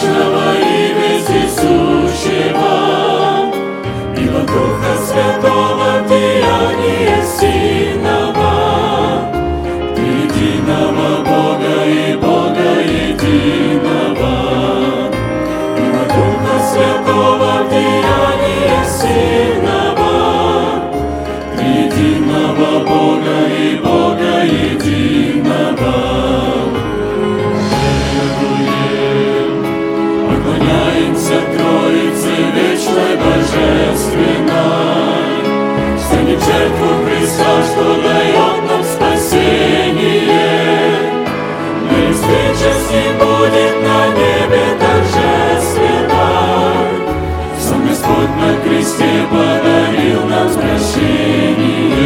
вечного и вездесущего, и во Духа Святого деяния сильного, единого Бога и Бога единого, и во Духа Святого деяния сильного, единого Бога и Бога единого. Поклоняемся Троице вечной божественной, станем жертву Христа, что дает нам спасение. И встреча с Ним будет на небе торжественной. Сам Господь на кресте подарил нам прощение.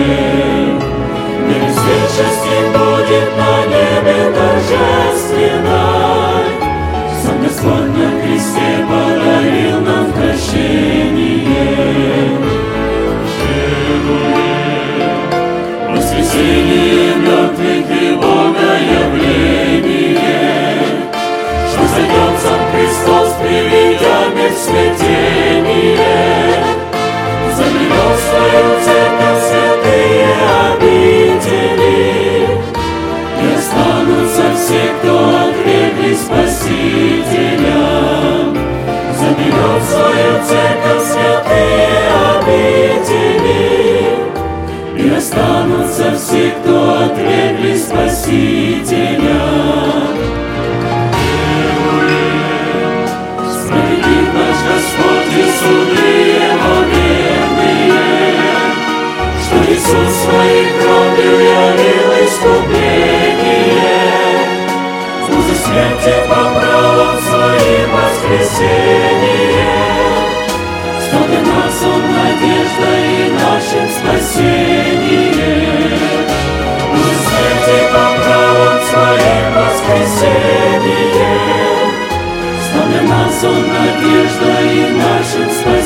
Мир встреча с Ним будет на небе торжественной. Кресте подарил нам прощение. Веруем, воскресение мертвых и Богоявление, что зайдет сам Христос, приведя мир в смятение. Заберет свою церковь святые обители, и останутся все, кто отвергли Спасителя. Заберет свою церковь святые обители, и останутся все, кто отвергли Спасителя. Справедлив наш Господь и суды Его что Иисус своей кровью явил искупление, что смерти по правам своим своим воскресение, нас Он надежда и нашим спасение.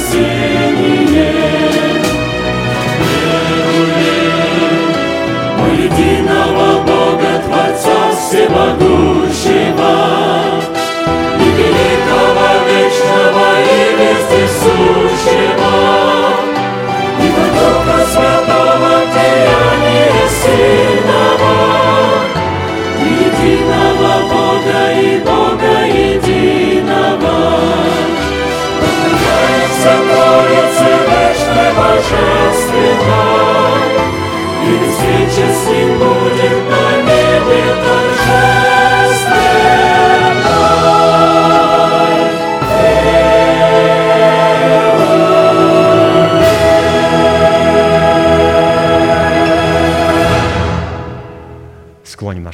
Единого Бога и Бога единого.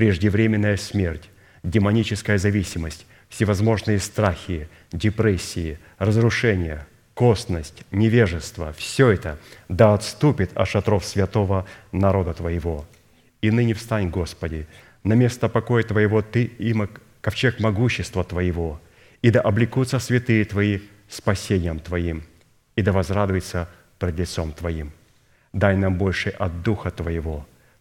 преждевременная смерть, демоническая зависимость, всевозможные страхи, депрессии, разрушения, косность, невежество – все это да отступит от шатров святого народа Твоего. И ныне встань, Господи, на место покоя Твоего Ты и мог- ковчег могущества Твоего, и да облекутся святые Твои спасением Твоим, и да возрадуется пред лицом Твоим. Дай нам больше от Духа Твоего,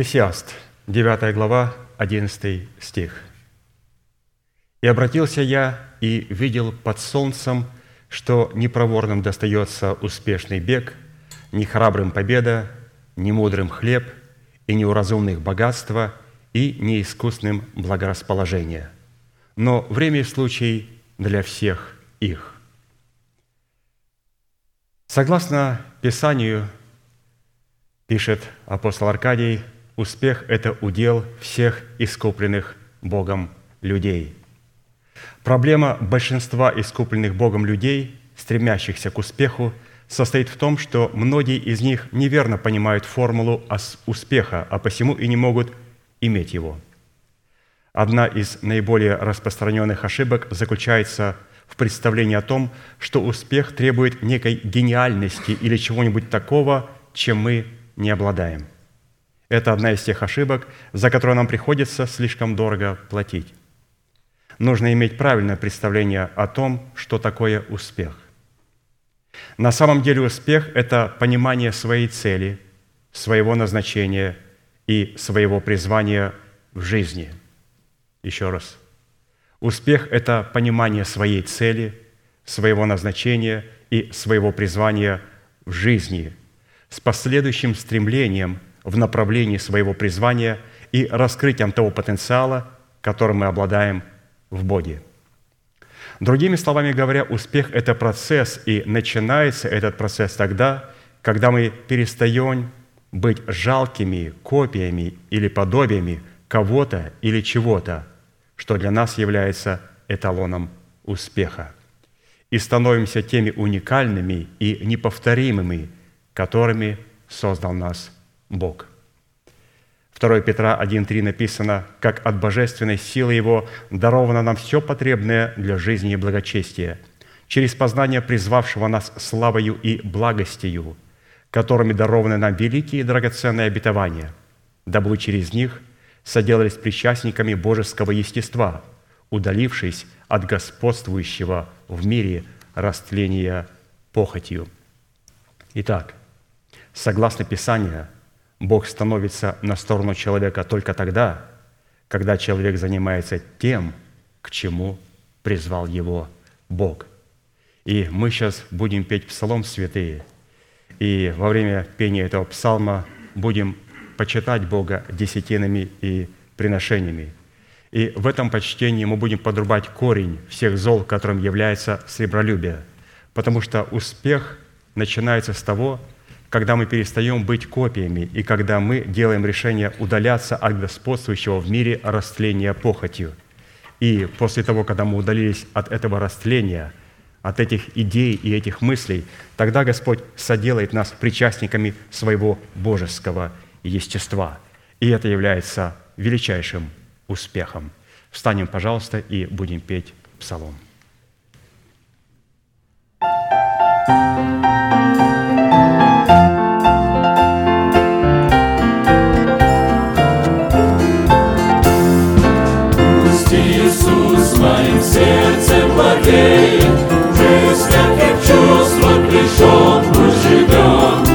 Екклесиаст, 9 глава, 11 стих. «И обратился я и видел под солнцем, что ни проворным достается успешный бег, ни храбрым победа, ни мудрым хлеб, и ни у разумных богатства, и ни искусным благорасположение. Но время и случай для всех их». Согласно Писанию, пишет апостол Аркадий, успех – это удел всех искупленных Богом людей. Проблема большинства искупленных Богом людей, стремящихся к успеху, состоит в том, что многие из них неверно понимают формулу успеха, а посему и не могут иметь его. Одна из наиболее распространенных ошибок заключается в представлении о том, что успех требует некой гениальности или чего-нибудь такого, чем мы не обладаем. Это одна из тех ошибок, за которые нам приходится слишком дорого платить. Нужно иметь правильное представление о том, что такое успех. На самом деле успех – это понимание своей цели, своего назначения и своего призвания в жизни. Еще раз. Успех – это понимание своей цели, своего назначения и своего призвания в жизни с последующим стремлением в направлении своего призвания и раскрытием того потенциала, которым мы обладаем в Боге. Другими словами говоря, успех – это процесс, и начинается этот процесс тогда, когда мы перестаем быть жалкими копиями или подобиями кого-то или чего-то, что для нас является эталоном успеха, и становимся теми уникальными и неповторимыми, которыми создал нас Бог. 2 Петра 1.3 написано, «Как от божественной силы Его даровано нам все потребное для жизни и благочестия, через познание призвавшего нас славою и благостью, которыми дарованы нам великие и драгоценные обетования, дабы через них соделались причастниками божеского естества, удалившись от господствующего в мире растления похотью». Итак, согласно Писанию, Бог становится на сторону человека только тогда, когда человек занимается тем, к чему призвал его Бог. И мы сейчас будем петь псалом святые, и во время пения этого псалма будем почитать Бога десятинами и приношениями. И в этом почтении мы будем подрубать корень всех зол, которым является сребролюбие, потому что успех начинается с того, когда мы перестаем быть копиями и когда мы делаем решение удаляться от господствующего в мире растления похотью. И после того, когда мы удалились от этого растления, от этих идей и этих мыслей, тогда Господь соделает нас причастниками своего божеского естества. И это является величайшим успехом. Встанем, пожалуйста, и будем петь псалом. Моим сердцем владеет, Жизнь как чувство пришел, пусть живет.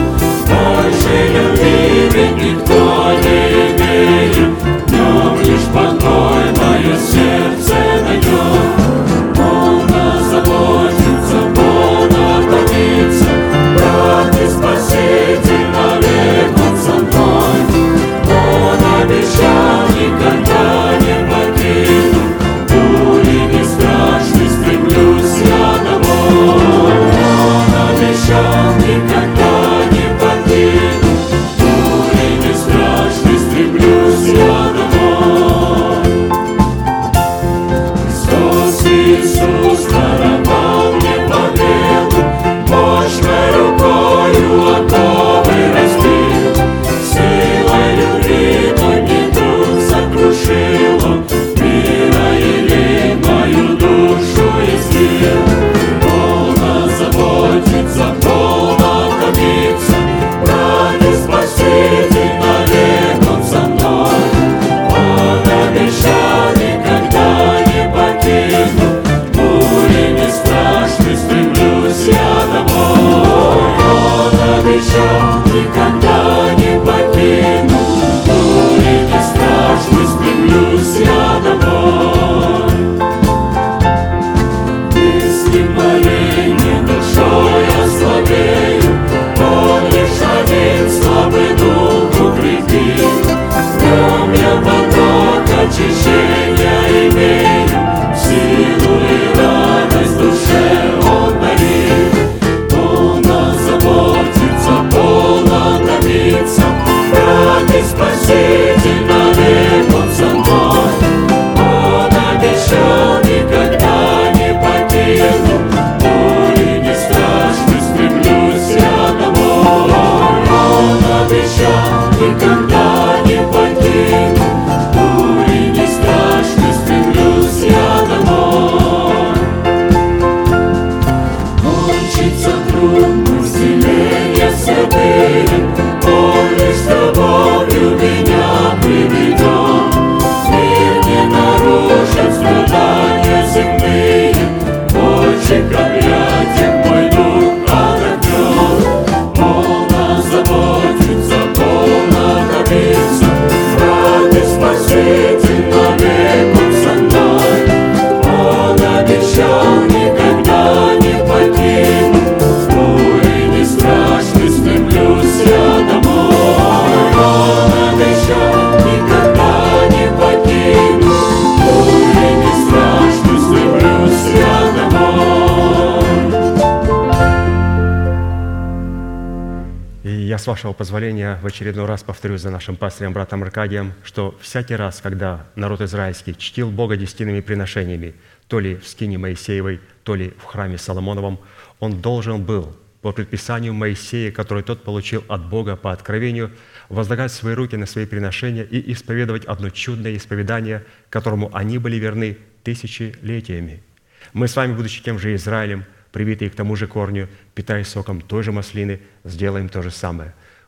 Вашего позволения, в очередной раз повторю за нашим пастырем, братом Аркадием, что всякий раз, когда народ израильский чтил Бога десятинными приношениями, то ли в скине Моисеевой, то ли в храме Соломоновом, он должен был по предписанию Моисея, который тот получил от Бога по откровению, возлагать свои руки на свои приношения и исповедовать одно чудное исповедание, которому они были верны тысячелетиями. Мы с вами, будучи тем же Израилем, привитые к тому же корню, питаясь соком той же маслины, сделаем то же самое.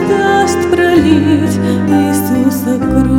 Предаст пролить Иисуса кровь.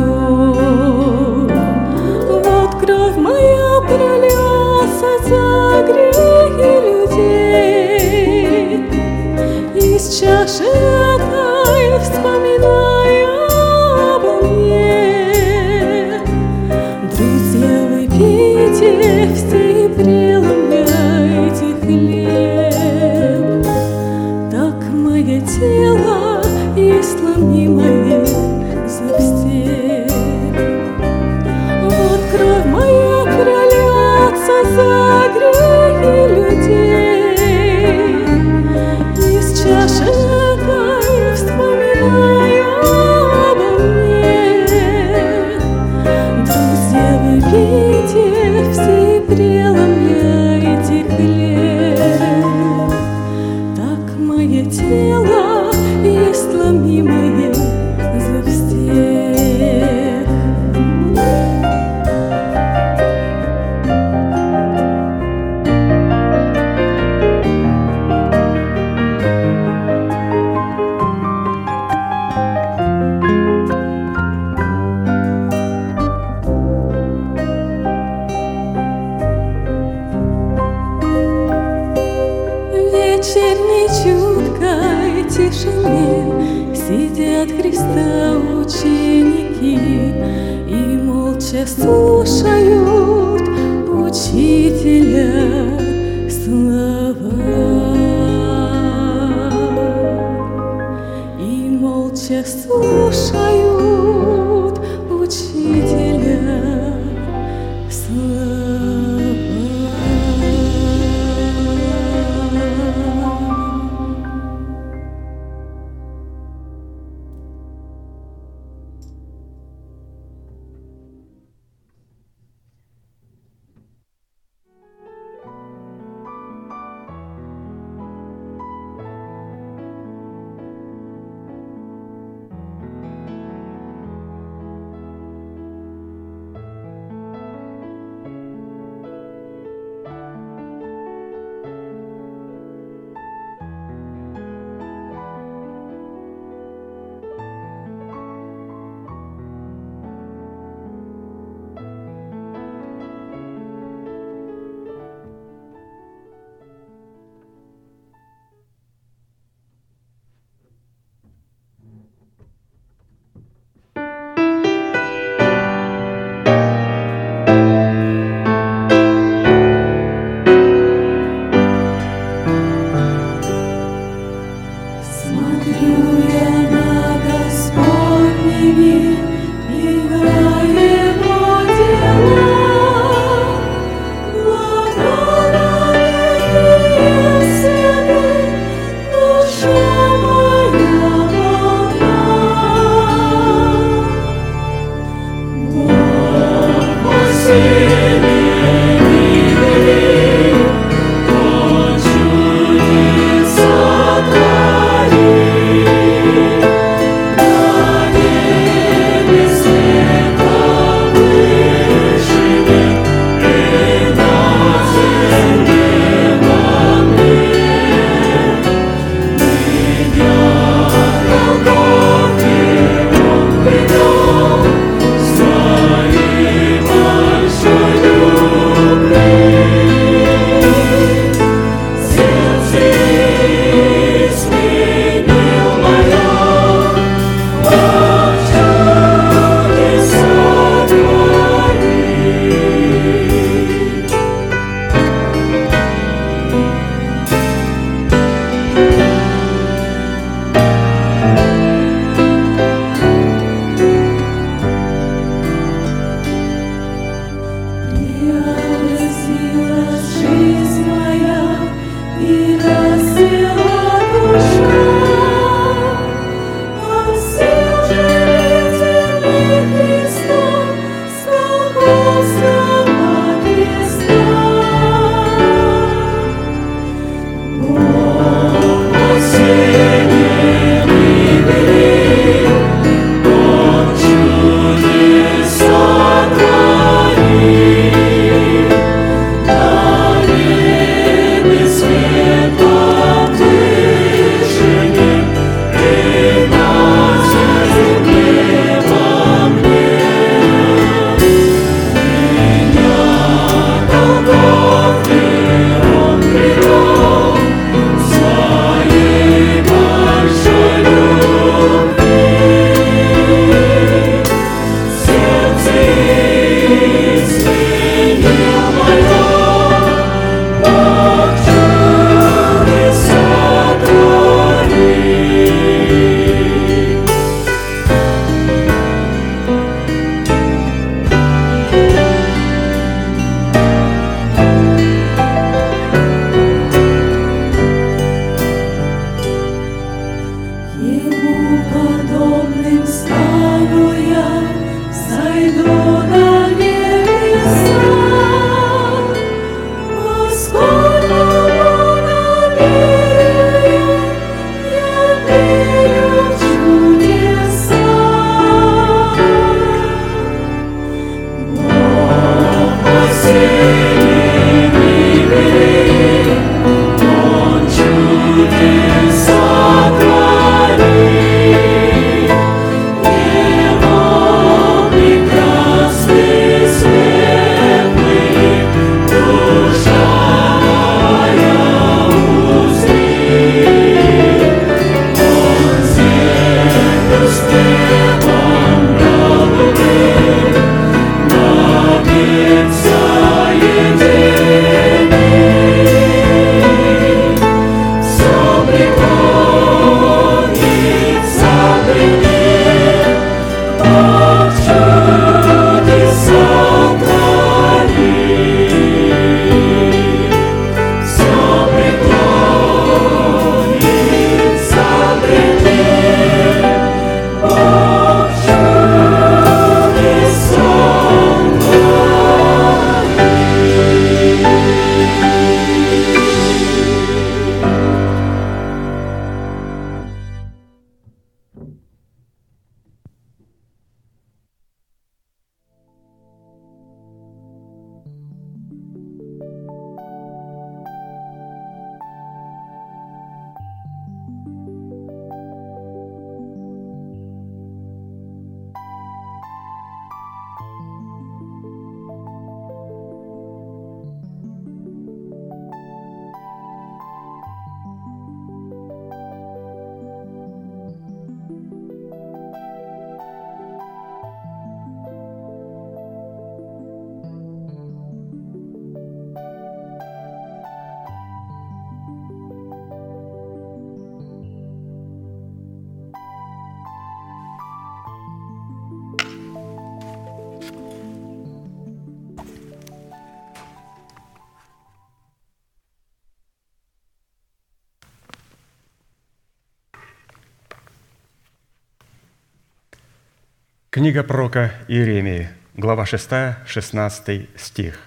Книга пророка Иеремии, глава 6, 16 стих.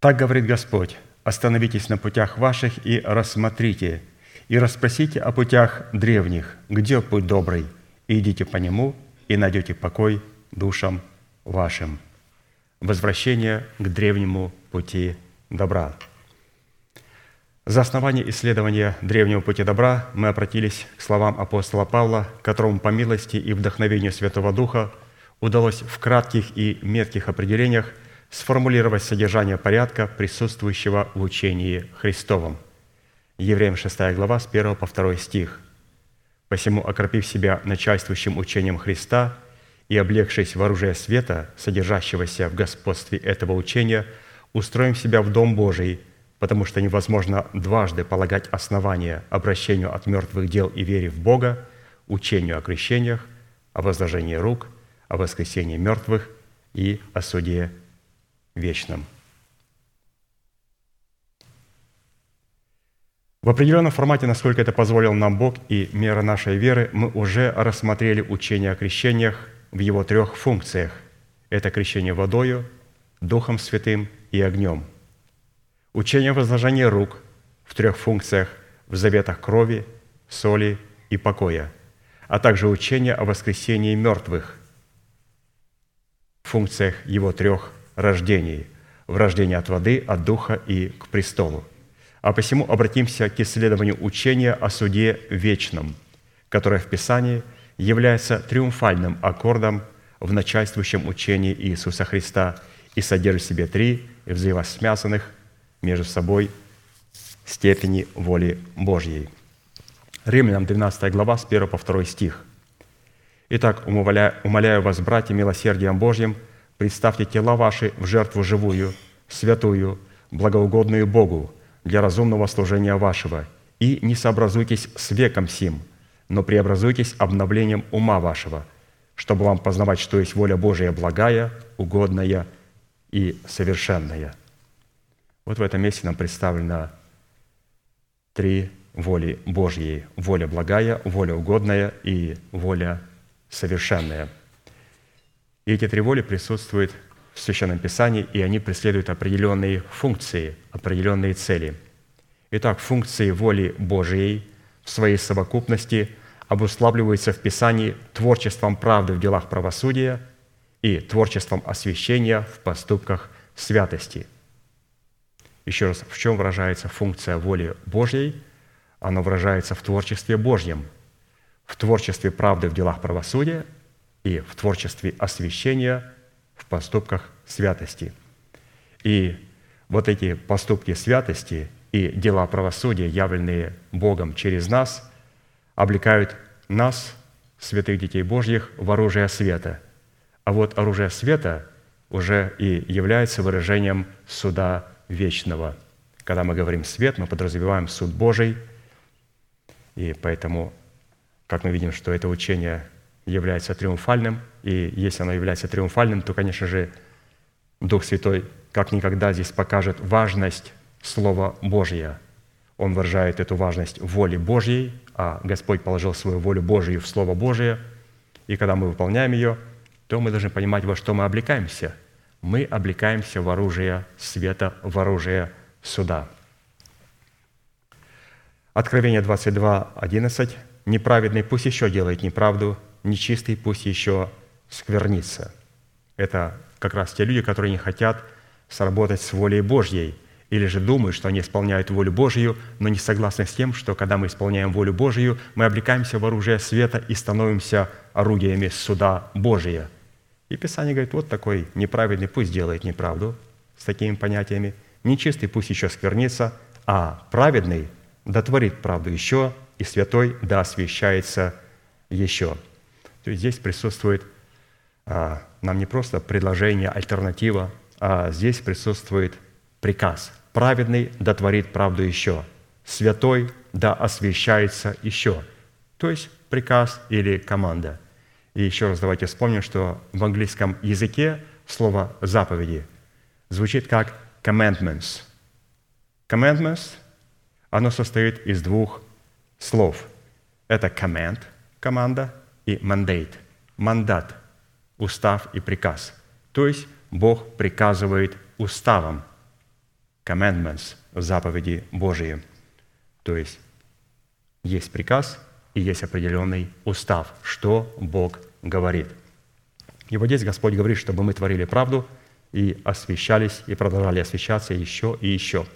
«Так говорит Господь, остановитесь на путях ваших и рассмотрите, и расспросите о путях древних, где путь добрый, и идите по нему, и найдете покой душам вашим». Возвращение к древнему пути добра – за основание исследования древнего пути добра мы обратились к словам апостола Павла, которому по милости и вдохновению Святого Духа удалось в кратких и метких определениях сформулировать содержание порядка, присутствующего в учении Христовом. Евреям 6 глава с 1 по 2 стих. «Посему, окропив себя начальствующим учением Христа и облегшись в оружие света, содержащегося в господстве этого учения, устроим себя в Дом Божий – потому что невозможно дважды полагать основания обращению от мертвых дел и вере в Бога, учению о крещениях, о возложении рук, о воскресении мертвых и о суде вечном. В определенном формате, насколько это позволил нам Бог и мера нашей веры, мы уже рассмотрели учение о крещениях в его трех функциях. Это крещение водою, Духом Святым и огнем – Учение возложения рук в трех функциях в заветах крови, соли и покоя, а также учение о воскресении мертвых в функциях его трех рождений – в рождении от воды, от духа и к престолу. А посему обратимся к исследованию учения о суде вечном, которое в Писании является триумфальным аккордом в начальствующем учении Иисуса Христа и содержит в себе три взаимосвязанных между собой степени воли Божьей. Римлянам 12 глава с 1 по 2 стих. «Итак, умоляю, вас, братья, милосердием Божьим, представьте тела ваши в жертву живую, святую, благоугодную Богу для разумного служения вашего, и не сообразуйтесь с веком сим, но преобразуйтесь обновлением ума вашего, чтобы вам познавать, что есть воля Божия благая, угодная и совершенная». Вот в этом месте нам представлено три воли Божьей. Воля благая, воля угодная и воля совершенная. И эти три воли присутствуют в Священном Писании, и они преследуют определенные функции, определенные цели. Итак, функции воли Божьей в своей совокупности обуславливаются в Писании творчеством правды в делах правосудия и творчеством освящения в поступках святости – еще раз, в чем выражается функция воли Божьей? Она выражается в творчестве Божьем, в творчестве правды в делах правосудия и в творчестве освящения в поступках святости. И вот эти поступки святости и дела правосудия, явленные Богом через нас, облекают нас, святых детей Божьих, в оружие света. А вот оружие света уже и является выражением суда вечного. Когда мы говорим «свет», мы подразумеваем суд Божий, и поэтому, как мы видим, что это учение является триумфальным, и если оно является триумфальным, то, конечно же, Дух Святой как никогда здесь покажет важность Слова Божия. Он выражает эту важность воли Божьей, а Господь положил свою волю Божию в Слово Божие, и когда мы выполняем ее, то мы должны понимать, во что мы облекаемся – мы облекаемся в оружие света, в оружие суда. Откровение 22, 11. «Неправедный пусть еще делает неправду, нечистый пусть еще сквернится». Это как раз те люди, которые не хотят сработать с волей Божьей, или же думают, что они исполняют волю Божью, но не согласны с тем, что когда мы исполняем волю Божью, мы облекаемся в оружие света и становимся орудиями суда Божия – и Писание говорит, вот такой неправедный пусть делает неправду с такими понятиями, нечистый пусть еще сквернится, а праведный дотворит правду еще, и святой да освящается еще. То есть здесь присутствует а, нам не просто предложение, альтернатива, а здесь присутствует приказ. Праведный дотворит правду еще, святой да освящается еще. То есть приказ или команда – и еще раз давайте вспомним, что в английском языке слово «заповеди» звучит как «commandments». «Commandments» оно состоит из двух слов. Это command – команда, и mandate мандат, устав и приказ. То есть Бог приказывает уставом, commandments, заповеди Божии. То есть есть приказ и есть определенный устав, что Бог говорит. И вот здесь Господь говорит, чтобы мы творили правду и освещались, и продолжали освещаться еще и еще.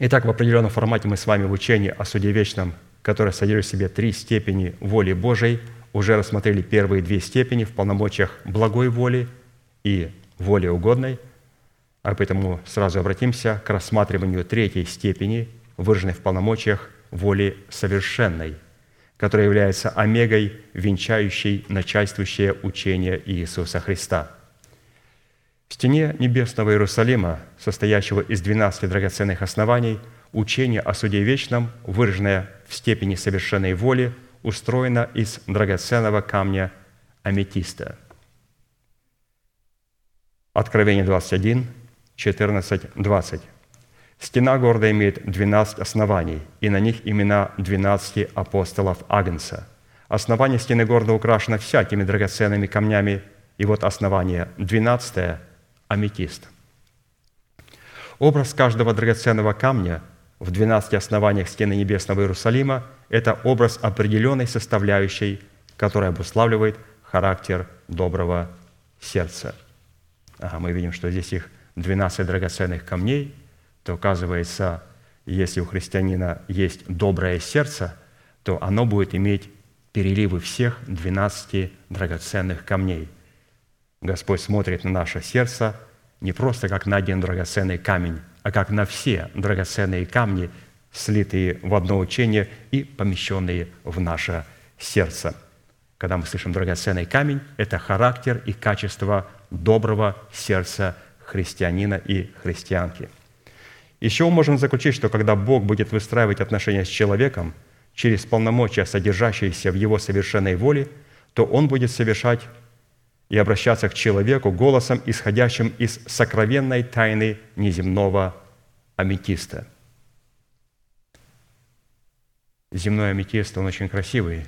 Итак, в определенном формате мы с вами в учении о суде вечном, которое содержит в себе три степени воли Божией, уже рассмотрели первые две степени в полномочиях благой воли и воли угодной, а поэтому сразу обратимся к рассматриванию третьей степени, выраженной в полномочиях воли совершенной, которая является омегой, венчающей начальствующее учение Иисуса Христа. В стене небесного Иерусалима, состоящего из 12 драгоценных оснований, учение о суде вечном, выраженное в степени совершенной воли, устроено из драгоценного камня аметиста. Откровение 21, 14, 20. Стена города имеет 12 оснований, и на них имена 12 апостолов Агнца. Основание стены города украшено всякими драгоценными камнями, и вот основание 12 – аметист. Образ каждого драгоценного камня в 12 основаниях стены небесного Иерусалима – это образ определенной составляющей, которая обуславливает характер доброго сердца. Ага, мы видим, что здесь их 12 драгоценных камней – то оказывается, если у христианина есть доброе сердце, то оно будет иметь переливы всех 12 драгоценных камней. Господь смотрит на наше сердце не просто как на один драгоценный камень, а как на все драгоценные камни, слитые в одно учение и помещенные в наше сердце. Когда мы слышим драгоценный камень, это характер и качество доброго сердца христианина и христианки – еще мы можем заключить, что когда Бог будет выстраивать отношения с человеком через полномочия, содержащиеся в его совершенной воле, то Он будет совершать и обращаться к человеку голосом, исходящим из сокровенной тайны неземного аметиста. Земной аметист, он очень красивый.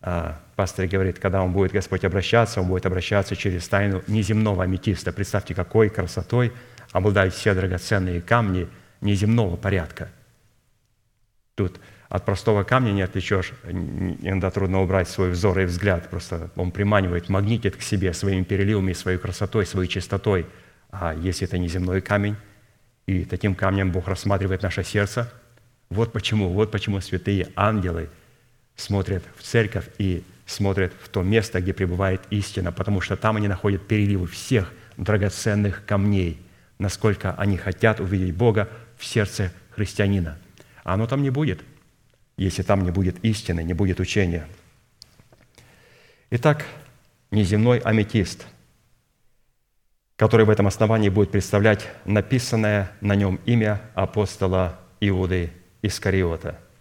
А пастор говорит, когда он будет, Господь, обращаться, он будет обращаться через тайну неземного аметиста. Представьте, какой красотой обладают все драгоценные камни – неземного порядка. Тут от простого камня не отличешь, иногда трудно убрать свой взор и взгляд, просто он приманивает, магнитит к себе своими переливами, своей красотой, своей чистотой. А если это неземной камень, и таким камнем Бог рассматривает наше сердце, вот почему, вот почему святые ангелы смотрят в церковь и смотрят в то место, где пребывает истина, потому что там они находят переливы всех драгоценных камней, насколько они хотят увидеть Бога в сердце христианина. А оно там не будет, если там не будет истины, не будет учения. Итак, неземной аметист, который в этом основании будет представлять написанное на нем имя апостола Иуды Искариота –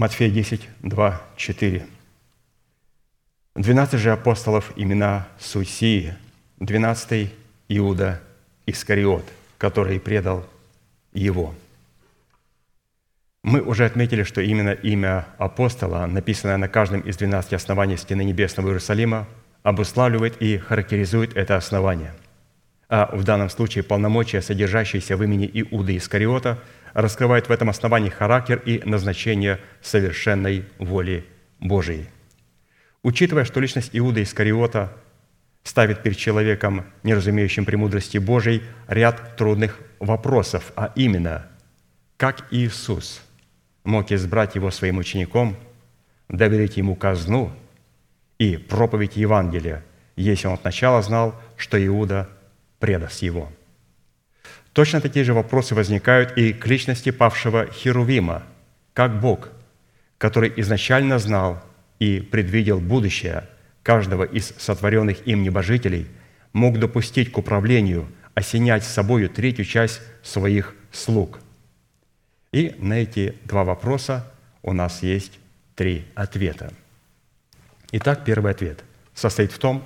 Матфея 10, 2, 4. Двенадцать же апостолов имена Сусии, двенадцатый Иуда Искариот, который предал его. Мы уже отметили, что именно имя апостола, написанное на каждом из двенадцати оснований стены Небесного Иерусалима, обуславливает и характеризует это основание. А в данном случае полномочия, содержащиеся в имени Иуды Искариота – раскрывает в этом основании характер и назначение совершенной воли Божией. Учитывая, что личность Иуда Искариота ставит перед человеком, не разумеющим премудрости Божией, ряд трудных вопросов, а именно, как Иисус мог избрать его своим учеником, доверить ему казну и проповедь Евангелия, если он сначала знал, что Иуда предаст его – Точно такие же вопросы возникают и к личности павшего Херувима, как Бог, который изначально знал и предвидел будущее каждого из сотворенных им небожителей, мог допустить к управлению, осенять собою третью часть своих слуг. И на эти два вопроса у нас есть три ответа. Итак, первый ответ состоит в том,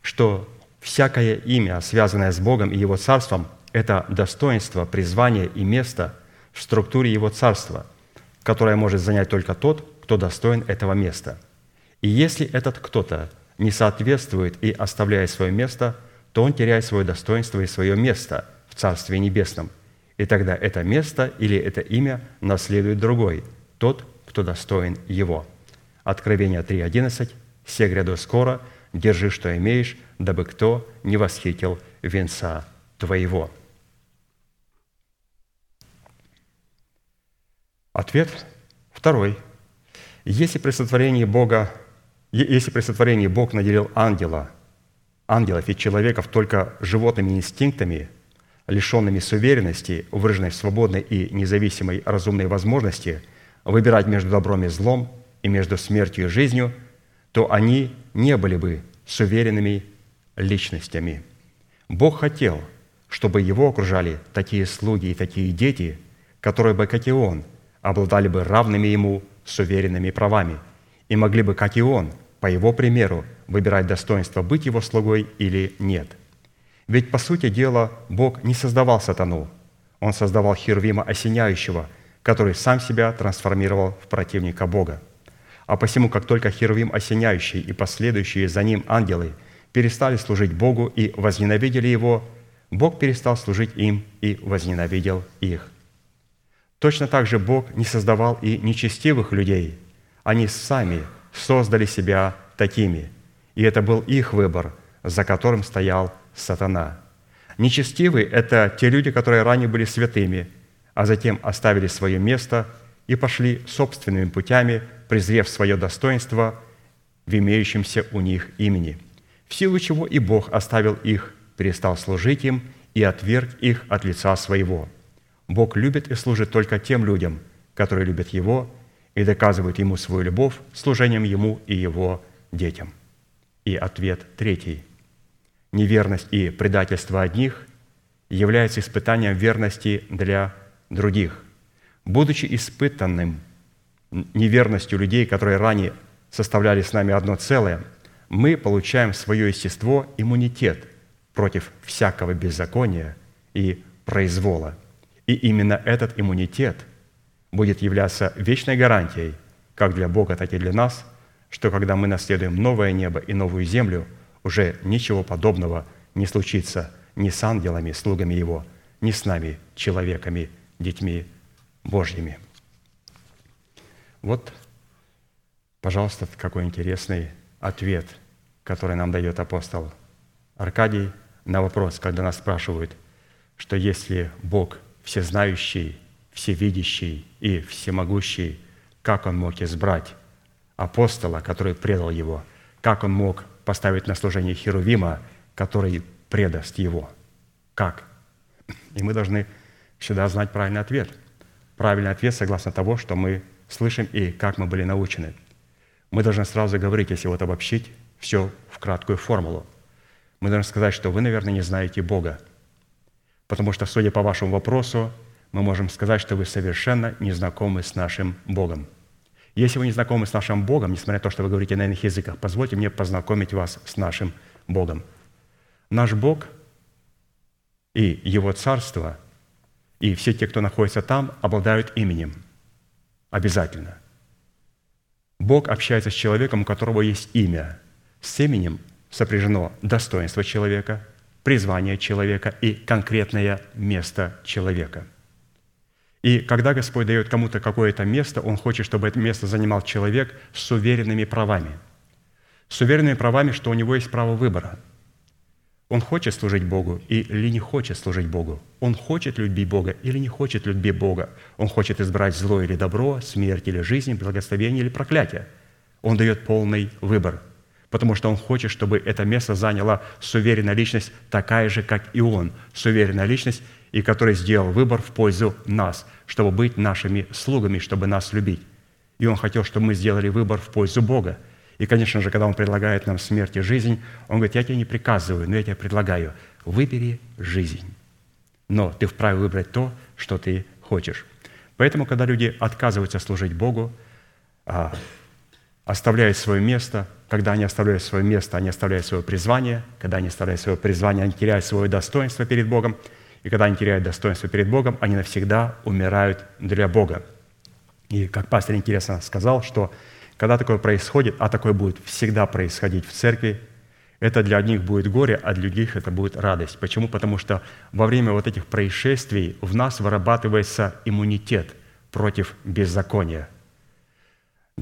что всякое имя, связанное с Богом и Его Царством, это достоинство, призвание и место в структуре Его Царства, которое может занять только тот, кто достоин этого места. И если этот кто-то не соответствует и оставляет свое место, то он теряет свое достоинство и свое место в Царстве Небесном. И тогда это место или это имя наследует другой, тот, кто достоин его. Откровение 3.11. «Се гряду скоро, держи, что имеешь, дабы кто не восхитил венца твоего». Ответ второй. Если при сотворении Бога, если при сотворении Бог наделил ангела, ангелов и человеков только животными инстинктами, лишенными суверенности, выраженной в свободной и независимой разумной возможности выбирать между добром и злом и между смертью и жизнью, то они не были бы суверенными личностями. Бог хотел, чтобы его окружали такие слуги и такие дети, которые бы, как и он, обладали бы равными ему суверенными правами и могли бы, как и он, по его примеру, выбирать достоинство быть его слугой или нет. Ведь, по сути дела, Бог не создавал сатану. Он создавал Херувима осеняющего, который сам себя трансформировал в противника Бога. А посему, как только Херувим осеняющий и последующие за ним ангелы перестали служить Богу и возненавидели Его, Бог перестал служить им и возненавидел их. Точно так же Бог не создавал и нечестивых людей. Они сами создали себя такими. И это был их выбор, за которым стоял сатана. Нечестивые – это те люди, которые ранее были святыми, а затем оставили свое место и пошли собственными путями, презрев свое достоинство в имеющемся у них имени, в силу чего и Бог оставил их, перестал служить им и отверг их от лица своего – Бог любит и служит только тем людям, которые любят Его и доказывают Ему свою любовь служением Ему и Его детям. И ответ третий. Неверность и предательство одних является испытанием верности для других. Будучи испытанным неверностью людей, которые ранее составляли с нами одно целое, мы получаем в свое естество иммунитет против всякого беззакония и произвола – и именно этот иммунитет будет являться вечной гарантией как для Бога, так и для нас, что когда мы наследуем новое небо и новую землю, уже ничего подобного не случится ни с ангелами, слугами Его, ни с нами, человеками, детьми Божьими. Вот, пожалуйста, какой интересный ответ, который нам дает апостол Аркадий на вопрос, когда нас спрашивают, что если Бог – всезнающий, всевидящий и всемогущий, как он мог избрать апостола, который предал его, как он мог поставить на служение Херувима, который предаст его. Как? И мы должны всегда знать правильный ответ. Правильный ответ согласно того, что мы слышим и как мы были научены. Мы должны сразу говорить, если вот обобщить все в краткую формулу. Мы должны сказать, что вы, наверное, не знаете Бога – Потому что, судя по вашему вопросу, мы можем сказать, что вы совершенно не знакомы с нашим Богом. Если вы не знакомы с нашим Богом, несмотря на то, что вы говорите на иных языках, позвольте мне познакомить вас с нашим Богом. Наш Бог и Его Царство, и все те, кто находится там, обладают именем. Обязательно. Бог общается с человеком, у которого есть имя. С именем сопряжено достоинство человека – призвание человека и конкретное место человека. И когда Господь дает кому-то какое-то место, Он хочет, чтобы это место занимал человек с уверенными правами. С уверенными правами, что у него есть право выбора. Он хочет служить Богу или не хочет служить Богу. Он хочет любить Бога или не хочет любить Бога. Он хочет избрать зло или добро, смерть или жизнь, благословение или проклятие. Он дает полный выбор – потому что Он хочет, чтобы это место заняла суверенная личность, такая же, как и Он, суверенная личность, и который сделал выбор в пользу нас, чтобы быть нашими слугами, чтобы нас любить. И Он хотел, чтобы мы сделали выбор в пользу Бога. И, конечно же, когда Он предлагает нам смерть и жизнь, Он говорит, я тебе не приказываю, но я тебе предлагаю, выбери жизнь. Но ты вправе выбрать то, что ты хочешь. Поэтому, когда люди отказываются служить Богу, а, оставляют свое место. Когда они оставляют свое место, они оставляют свое призвание. Когда они оставляют свое призвание, они теряют свое достоинство перед Богом. И когда они теряют достоинство перед Богом, они навсегда умирают для Бога. И как пастор интересно сказал, что когда такое происходит, а такое будет всегда происходить в церкви, это для одних будет горе, а для других это будет радость. Почему? Потому что во время вот этих происшествий в нас вырабатывается иммунитет против беззакония.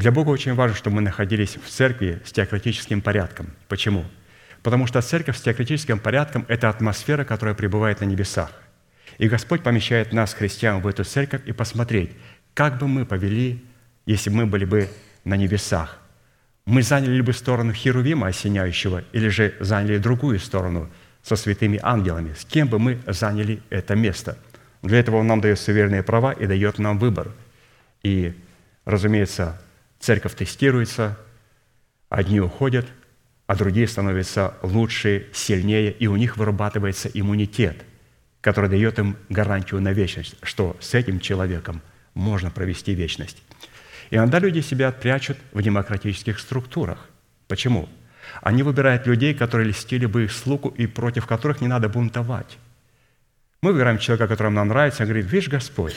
Для Бога очень важно, чтобы мы находились в церкви с теократическим порядком. Почему? Потому что церковь с теократическим порядком – это атмосфера, которая пребывает на небесах. И Господь помещает нас, христиан, в эту церковь и посмотреть, как бы мы повели, если мы были бы на небесах мы заняли бы сторону Херувима осеняющего, или же заняли другую сторону со святыми ангелами. С кем бы мы заняли это место? Для этого Он нам дает суверенные права и дает нам выбор. И, разумеется, церковь тестируется, одни уходят, а другие становятся лучше, сильнее, и у них вырабатывается иммунитет, который дает им гарантию на вечность, что с этим человеком можно провести вечность. И иногда люди себя прячут в демократических структурах. Почему? Они выбирают людей, которые льстили бы их слугу и против которых не надо бунтовать. Мы выбираем человека, который нам нравится, и говорит, видишь, Господь,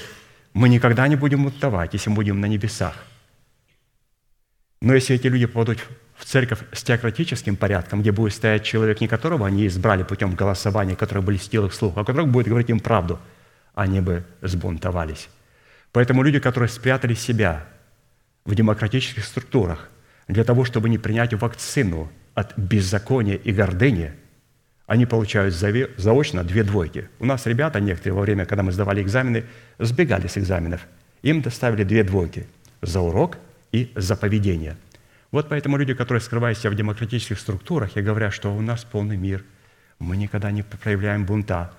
мы никогда не будем бунтовать, если мы будем на небесах. Но если эти люди попадут в церковь с теократическим порядком, где будет стоять человек, не которого они избрали путем голосования, который бы льстил их слух, а который будет говорить им правду, они бы сбунтовались. Поэтому люди, которые спрятали себя в демократических структурах для того, чтобы не принять вакцину от беззакония и гордыни, они получают заочно две двойки. У нас ребята некоторые во время, когда мы сдавали экзамены, сбегали с экзаменов. Им доставили две двойки за урок и за поведение. Вот поэтому люди, которые скрывают себя в демократических структурах и говорят, что у нас полный мир, мы никогда не проявляем бунта,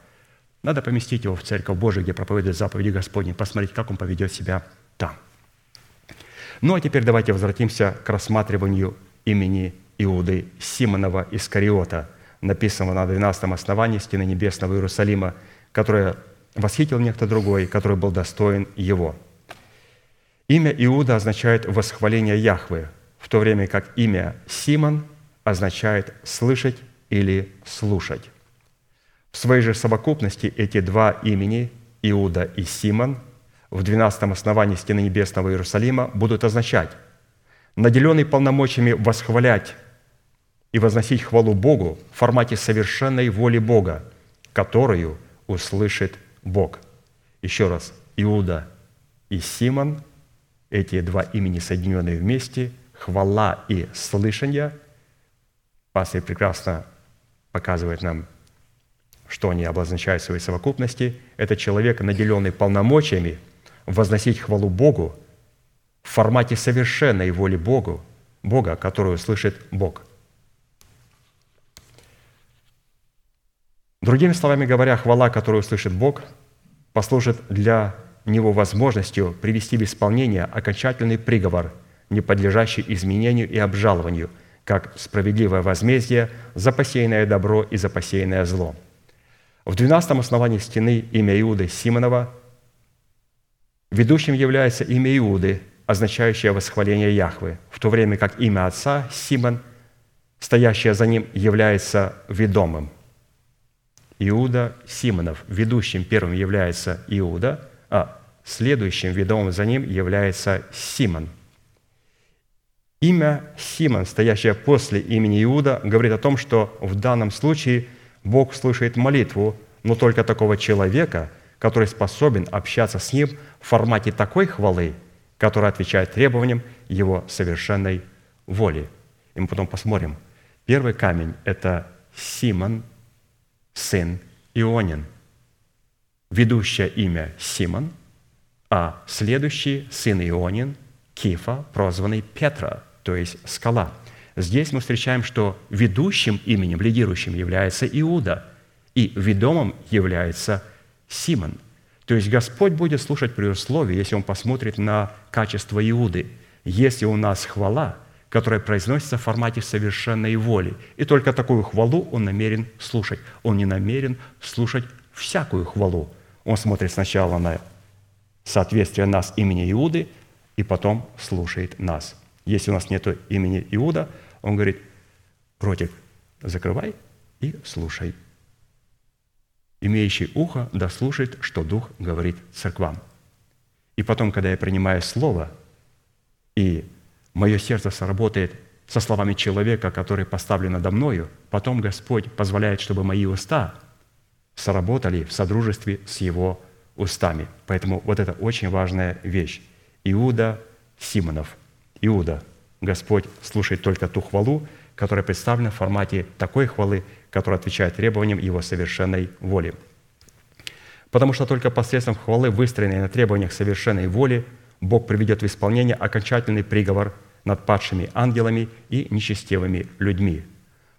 надо поместить его в Церковь Божию, где проповедует заповеди Господни, посмотреть, как он поведет себя там – ну а теперь давайте возвратимся к рассматриванию имени Иуды Симонова Искариота, написанного на 12 основании стены небесного Иерусалима, которое восхитил некто другой, который был достоин его. Имя Иуда означает «восхваление Яхвы», в то время как имя Симон означает «слышать» или «слушать». В своей же совокупности эти два имени, Иуда и Симон – в 12 основании стены небесного Иерусалима будут означать наделенный полномочиями восхвалять и возносить хвалу Богу в формате совершенной воли Бога, которую услышит Бог. Еще раз, Иуда и Симон, эти два имени, соединенные вместе, хвала и слышание. Пастор прекрасно показывает нам, что они обозначают в своей совокупности. Это человек, наделенный полномочиями – возносить хвалу Богу в формате совершенной воли Богу, Бога, которую слышит Бог. Другими словами говоря, хвала, которую слышит Бог, послужит для него возможностью привести в исполнение окончательный приговор, не подлежащий изменению и обжалованию, как справедливое возмездие за посеянное добро и за посеянное зло. В 12 основании стены имя Иуды Симонова – Ведущим является имя Иуды, означающее восхваление Яхвы, в то время как имя отца Симон, стоящее за ним, является ведомым. Иуда Симонов, ведущим первым является Иуда, а следующим ведомым за ним является Симон. Имя Симон, стоящее после имени Иуда, говорит о том, что в данном случае Бог слышит молитву, но только такого человека – который способен общаться с Ним в формате такой хвалы, которая отвечает требованиям Его совершенной воли. И мы потом посмотрим. Первый камень – это Симон, сын Ионин. Ведущее имя Симон, а следующий сын Ионин – Кифа, прозванный Петра, то есть скала. Здесь мы встречаем, что ведущим именем, лидирующим является Иуда, и ведомым является Симон. То есть Господь будет слушать при условии, если Он посмотрит на качество Иуды. Если у нас хвала, которая произносится в формате совершенной воли, и только такую хвалу Он намерен слушать. Он не намерен слушать всякую хвалу. Он смотрит сначала на соответствие нас имени Иуды, и потом слушает нас. Если у нас нет имени Иуда, он говорит, ротик закрывай и слушай. Имеющий ухо да что Дух говорит церквам. И потом, когда я принимаю Слово, и мое сердце сработает со словами человека, который поставлен надо мною, потом Господь позволяет, чтобы мои уста сработали в содружестве с Его устами. Поэтому вот это очень важная вещь. Иуда Симонов. Иуда. Господь слушает только ту хвалу, которая представлена в формате такой хвалы, которая отвечает требованиям Его совершенной воли. Потому что только посредством хвалы, выстроенной на требованиях совершенной воли, Бог приведет в исполнение окончательный приговор над падшими ангелами и нечестивыми людьми.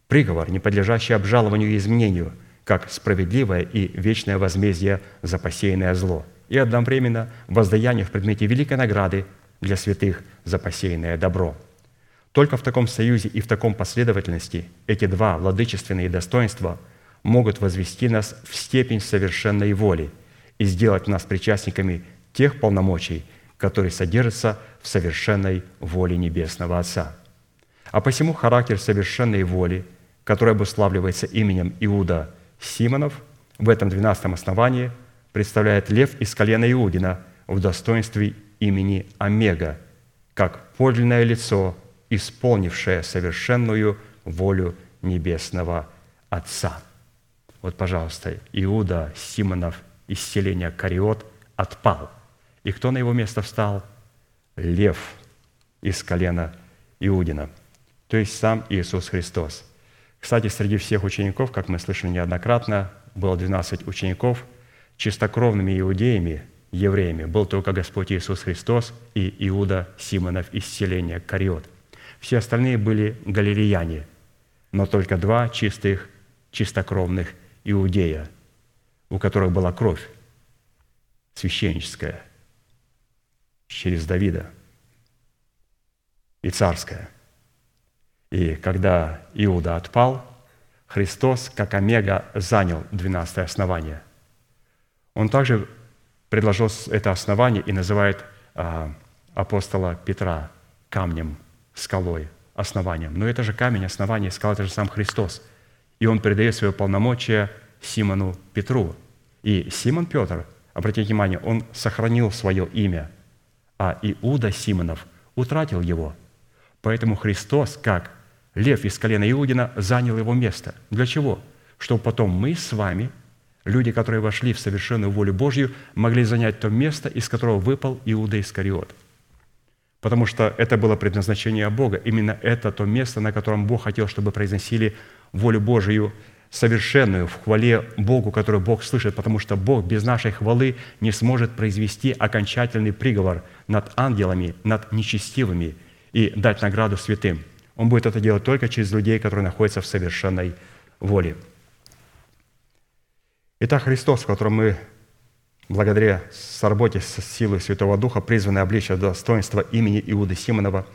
Приговор, не подлежащий обжалованию и изменению, как справедливое и вечное возмездие за посеянное зло, и одновременно воздаяние в предмете великой награды для святых за посеянное добро. Только в таком союзе и в таком последовательности эти два владычественные достоинства могут возвести нас в степень совершенной воли и сделать нас причастниками тех полномочий, которые содержатся в совершенной воле Небесного Отца. А посему характер совершенной воли, который обуславливается именем Иуда Симонов, в этом двенадцатом основании представляет лев из колена Иудина в достоинстве имени Омега, как подлинное лицо, исполнившее совершенную волю Небесного Отца. Вот, пожалуйста, Иуда Симонов из селения Кариот отпал. И кто на его место встал? Лев из колена Иудина, то есть сам Иисус Христос. Кстати, среди всех учеников, как мы слышали неоднократно, было 12 учеников, чистокровными иудеями – евреями был только Господь Иисус Христос и Иуда Симонов из селения Кариот. Все остальные были галилеяне, но только два чистых, чистокровных иудея, у которых была кровь священническая через Давида и царская. И когда Иуда отпал, Христос, как Омега, занял 12 основание. Он также предложил это основание и называет а, апостола Петра камнем, скалой, основанием. Но это же камень, основание, скала – это же сам Христос. И он передает свое полномочие Симону Петру. И Симон Петр, обратите внимание, он сохранил свое имя, а Иуда Симонов утратил его. Поэтому Христос, как лев из колена Иудина, занял его место. Для чего? Чтобы потом мы с вами – люди, которые вошли в совершенную волю Божью, могли занять то место, из которого выпал Иуда Искариот. Потому что это было предназначение Бога. Именно это то место, на котором Бог хотел, чтобы произносили волю Божию совершенную в хвале Богу, которую Бог слышит, потому что Бог без нашей хвалы не сможет произвести окончательный приговор над ангелами, над нечестивыми и дать награду святым. Он будет это делать только через людей, которые находятся в совершенной воле. Итак, Христос, в котором мы благодаря сработе с силой Святого Духа призваны облечь достоинство имени Иуды Симонова,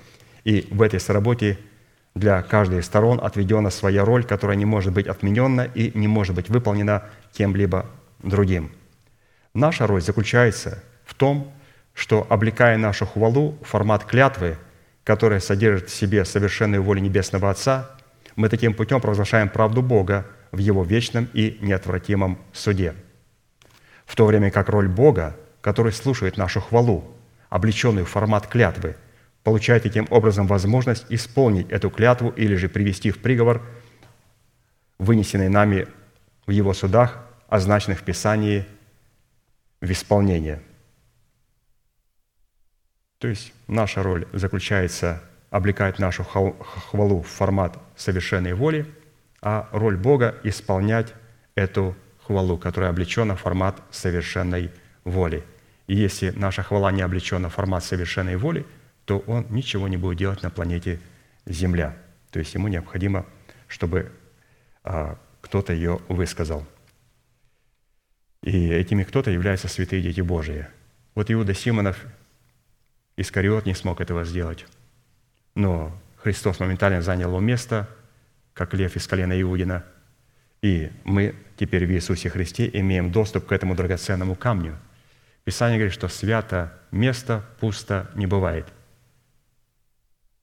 и в этой сработе для каждой из сторон отведена своя роль, которая не может быть отменена и не может быть выполнена кем-либо другим. Наша роль заключается в том, что, облекая нашу хвалу в формат клятвы, которая содержит в себе совершенную волю Небесного Отца, мы таким путем провозглашаем правду Бога – в Его вечном и неотвратимом суде. В то время как роль Бога, который слушает нашу хвалу, облеченную в формат клятвы, получает таким образом возможность исполнить эту клятву или же привести в приговор, вынесенный нами в Его судах, означенных в Писании, в исполнение. То есть наша роль заключается облекать нашу хвалу в формат совершенной воли – а роль Бога – исполнять эту хвалу, которая облечена в формат совершенной воли. И если наша хвала не облечена в формат совершенной воли, то Он ничего не будет делать на планете Земля. То есть Ему необходимо, чтобы а, кто-то ее высказал. И этими кто-то являются святые дети Божии. Вот Иуда Симонов, Искариот не смог этого сделать. Но Христос моментально занял его место – как лев из колена Иудина. И мы теперь в Иисусе Христе имеем доступ к этому драгоценному камню. Писание говорит, что свято место пусто не бывает.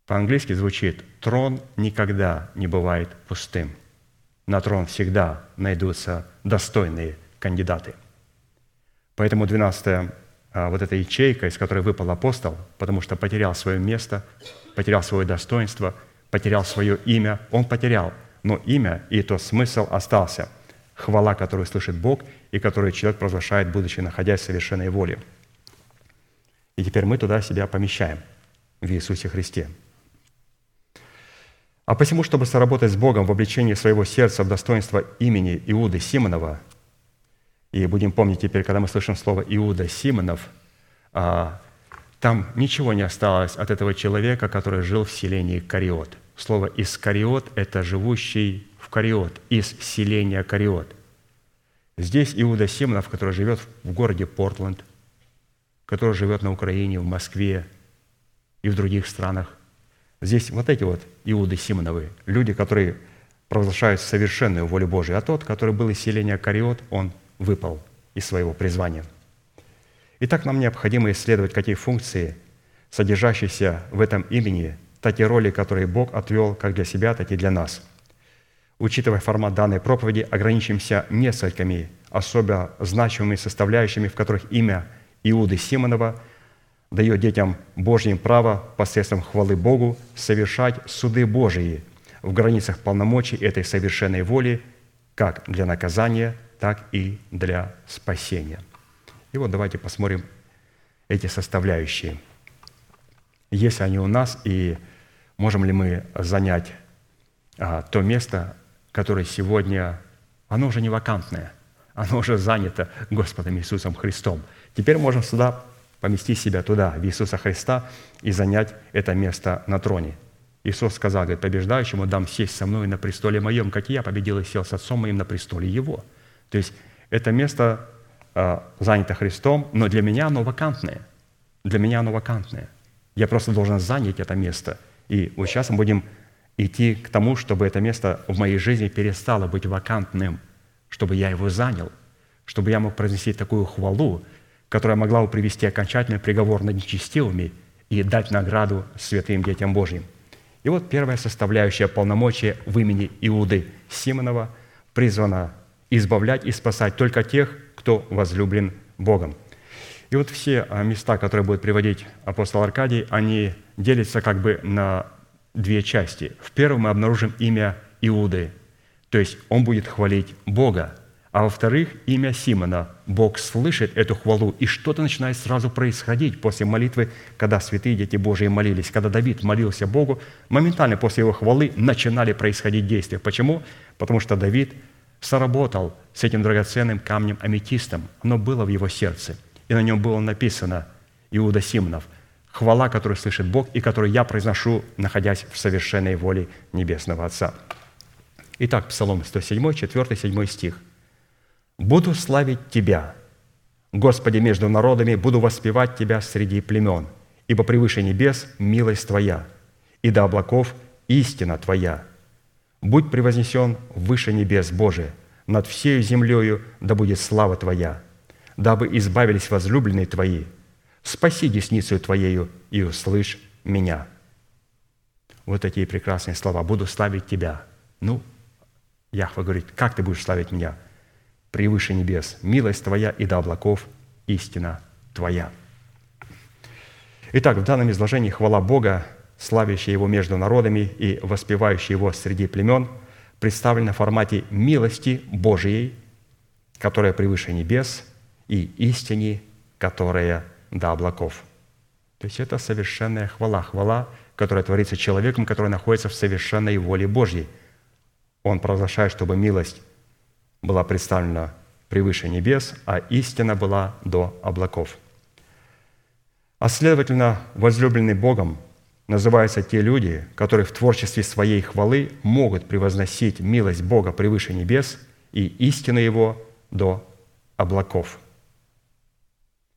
По-английски звучит «трон никогда не бывает пустым». На трон всегда найдутся достойные кандидаты. Поэтому 12 а, вот эта ячейка, из которой выпал апостол, потому что потерял свое место, потерял свое достоинство, потерял свое имя, он потерял, но имя и тот смысл остался. Хвала, которую слышит Бог и которую человек провозглашает, будучи находясь в совершенной воле. И теперь мы туда себя помещаем в Иисусе Христе. А посему, чтобы соработать с Богом в обличении своего сердца в достоинство имени Иуды Симонова, и будем помнить теперь, когда мы слышим слово Иуда Симонов, а, там ничего не осталось от этого человека, который жил в селении Кариот. Слово «искариот» – это живущий в Кариот, из селения Кариот. Здесь Иуда Симонов, который живет в городе Портленд, который живет на Украине, в Москве и в других странах. Здесь вот эти вот Иуды Симоновы, люди, которые провозглашают совершенную волю Божию, а тот, который был из селения Кариот, он выпал из своего призвания. Итак, нам необходимо исследовать, какие функции, содержащиеся в этом имени, такие роли, которые Бог отвел как для себя, так и для нас. Учитывая формат данной проповеди, ограничимся несколькими особо значимыми составляющими, в которых имя Иуды Симонова дает детям Божьим право посредством хвалы Богу совершать суды Божии в границах полномочий этой совершенной воли, как для наказания – так и для спасения. И вот давайте посмотрим эти составляющие. Есть они у нас, и можем ли мы занять а, то место, которое сегодня, оно уже не вакантное, оно уже занято Господом Иисусом Христом. Теперь можем сюда поместить себя туда, в Иисуса Христа, и занять это место на троне – Иисус сказал, говорит, побеждающему дам сесть со мной на престоле моем, как и я победил и сел с Отцом моим на престоле Его. То есть это место э, занято Христом, но для меня оно вакантное. Для меня оно вакантное. Я просто должен занять это место. И вот сейчас мы будем идти к тому, чтобы это место в моей жизни перестало быть вакантным, чтобы я его занял, чтобы я мог произнести такую хвалу, которая могла бы привести окончательный приговор над нечестивыми и дать награду святым детям Божьим. И вот первая составляющая полномочия в имени Иуды Симонова призвана избавлять и спасать только тех, кто возлюблен Богом. И вот все а, места, которые будет приводить апостол Аркадий, они делятся как бы на две части. В первом мы обнаружим имя Иуды, то есть он будет хвалить Бога, а во-вторых, имя Симона. Бог слышит эту хвалу, и что-то начинает сразу происходить после молитвы, когда святые дети Божии молились. Когда Давид молился Богу, моментально после его хвалы начинали происходить действия. Почему? Потому что Давид – соработал с этим драгоценным камнем аметистом. Оно было в его сердце. И на нем было написано Иуда Симонов, хвала, которую слышит Бог и которую я произношу, находясь в совершенной воле Небесного Отца. Итак, Псалом 107, 4, 7 стих. «Буду славить Тебя, Господи, между народами, буду воспевать Тебя среди племен, ибо превыше небес милость Твоя, и до облаков истина Твоя, Будь превознесен выше небес, Боже, над всею землею да будет слава Твоя, дабы избавились возлюбленные Твои. Спаси десницу Твоею и услышь меня». Вот такие прекрасные слова. «Буду славить Тебя». Ну, Яхва говорит, как ты будешь славить меня? Превыше небес, милость Твоя и до облаков истина Твоя. Итак, в данном изложении хвала Бога славящий Его между народами и воспевающий Его среди племен, представлена в формате милости Божией, которая превыше небес, и истине, которая до облаков. То есть это совершенная хвала, хвала, которая творится человеком, который находится в совершенной воле Божьей. Он провозглашает, чтобы милость была представлена превыше небес, а истина была до облаков. А следовательно, возлюбленный Богом, называются те люди, которые в творчестве своей хвалы могут превозносить милость Бога превыше небес и истину Его до облаков.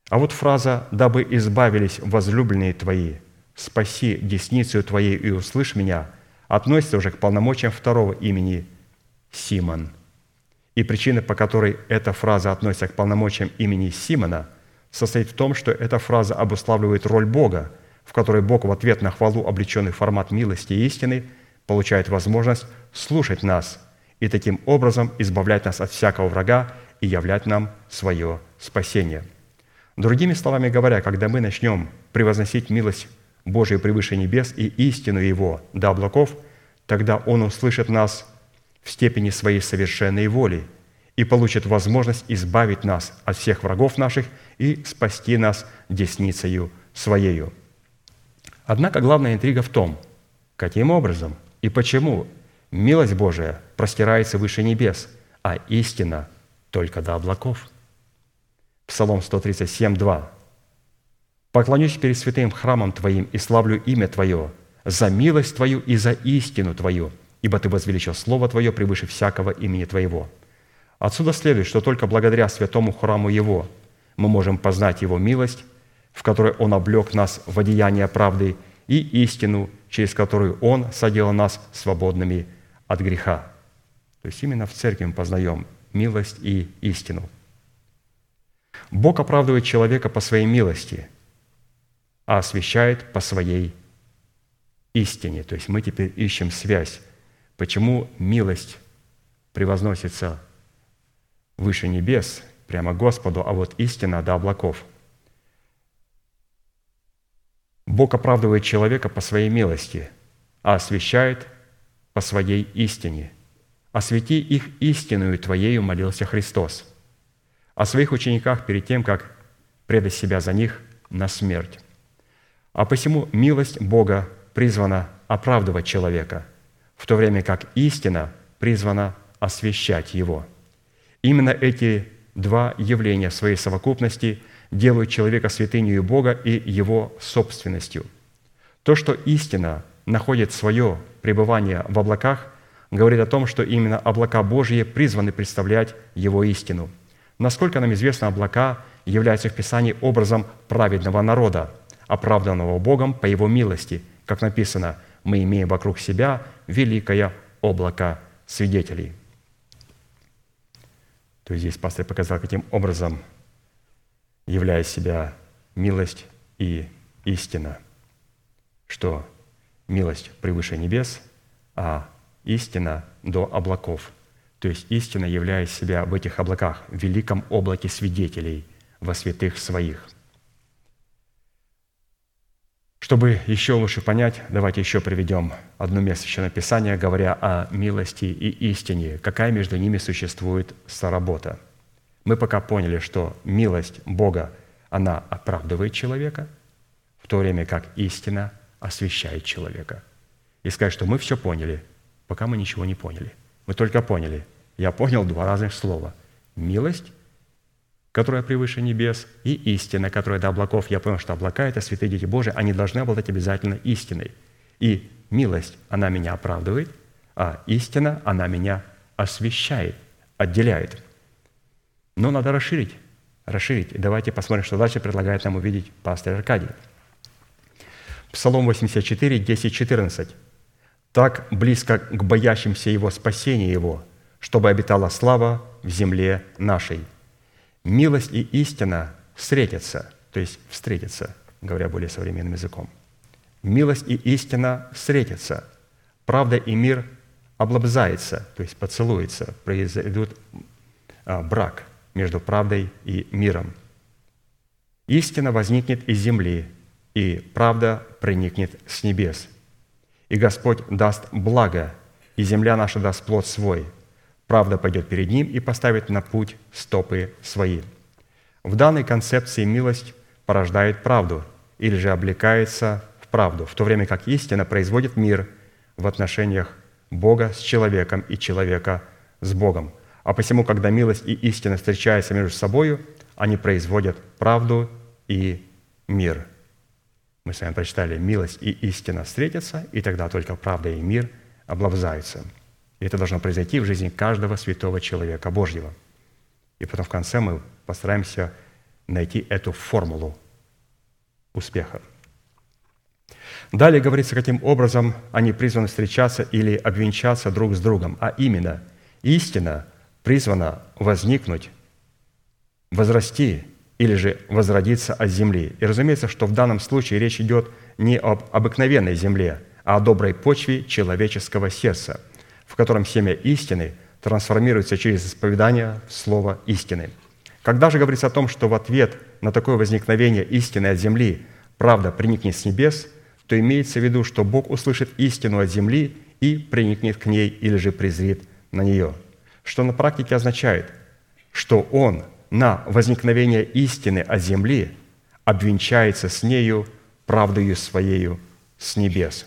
А вот фраза «дабы избавились возлюбленные Твои, спаси десницу Твоей и услышь меня» относится уже к полномочиям второго имени Симон. И причина, по которой эта фраза относится к полномочиям имени Симона, состоит в том, что эта фраза обуславливает роль Бога – в которой Бог в ответ на хвалу, облеченный в формат милости и истины, получает возможность слушать нас и таким образом избавлять нас от всякого врага и являть нам свое спасение. Другими словами говоря, когда мы начнем превозносить милость Божию превыше небес и истину Его до облаков, тогда Он услышит нас в степени своей совершенной воли и получит возможность избавить нас от всех врагов наших и спасти нас десницею Своею. Однако главная интрига в том, каким образом и почему милость Божия простирается выше небес, а истина только до облаков. Псалом 137, 2. «Поклонюсь перед святым храмом Твоим и славлю имя Твое за милость Твою и за истину Твою, ибо Ты возвеличил Слово Твое превыше всякого имени Твоего». Отсюда следует, что только благодаря святому храму Его мы можем познать Его милость, в которой Он облег нас в одеяние правды и истину, через которую Он соделал нас свободными от греха. То есть именно в церкви мы познаем милость и истину. Бог оправдывает человека по своей милости, а освящает по своей истине. То есть мы теперь ищем связь. Почему милость превозносится выше небес, прямо Господу, а вот истина до облаков. Бог оправдывает человека по своей милости, а освящает по своей истине. «Освети их истинную Твоею», молился Христос. О своих учениках перед тем, как предать себя за них на смерть. А посему милость Бога призвана оправдывать человека, в то время как истина призвана освящать его – Именно эти два явления в своей совокупности делают человека святынью Бога и его собственностью. То, что истина находит свое пребывание в облаках, говорит о том, что именно облака Божьи призваны представлять его истину. Насколько нам известно, облака являются в Писании образом праведного народа, оправданного Богом по Его милости. Как написано, мы имеем вокруг себя великое облако свидетелей. То есть здесь пастор показал, каким образом являет себя милость и истина, что милость превыше небес, а истина до облаков. То есть истина являет себя в этих облаках, в великом облаке свидетелей во святых своих – чтобы еще лучше понять, давайте еще приведем одно место Священного говоря о милости и истине, какая между ними существует соработа. Мы пока поняли, что милость Бога, она оправдывает человека, в то время как истина освящает человека. И сказать, что мы все поняли, пока мы ничего не поняли. Мы только поняли. Я понял два разных слова. Милость которая превыше небес, и истина, которая до облаков. Я понял, что облака – это святые дети Божии, они должны обладать обязательно истиной. И милость, она меня оправдывает, а истина, она меня освещает, отделяет. Но надо расширить, расширить. И давайте посмотрим, что дальше предлагает нам увидеть пастор Аркадий. Псалом 84, 10, 14. «Так близко к боящимся Его спасения Его, чтобы обитала слава в земле нашей» милость и истина встретятся, то есть встретятся, говоря более современным языком. Милость и истина встретятся, правда и мир облобзается, то есть поцелуется, произойдет а, брак между правдой и миром. Истина возникнет из земли, и правда проникнет с небес. И Господь даст благо, и земля наша даст плод свой – Правда пойдет перед ним и поставит на путь стопы свои. В данной концепции милость порождает правду или же облекается в правду, в то время как истина производит мир в отношениях Бога с человеком и человека с Богом. А посему, когда милость и истина встречаются между собой, они производят правду и мир. Мы с вами прочитали, милость и истина встретятся, и тогда только правда и мир облавзаются – и это должно произойти в жизни каждого святого человека Божьего. И потом в конце мы постараемся найти эту формулу успеха. Далее говорится, каким образом они призваны встречаться или обвенчаться друг с другом, а именно истина призвана возникнуть, возрасти или же возродиться от земли. И разумеется, что в данном случае речь идет не об обыкновенной земле, а о доброй почве человеческого сердца, в котором семя истины трансформируется через исповедание в слово истины. Когда же говорится о том, что в ответ на такое возникновение истины от земли правда приникнет с небес, то имеется в виду, что Бог услышит истину от земли и приникнет к ней или же презрит на нее. Что на практике означает, что Он на возникновение истины от земли обвенчается с нею правдою Своею с небес.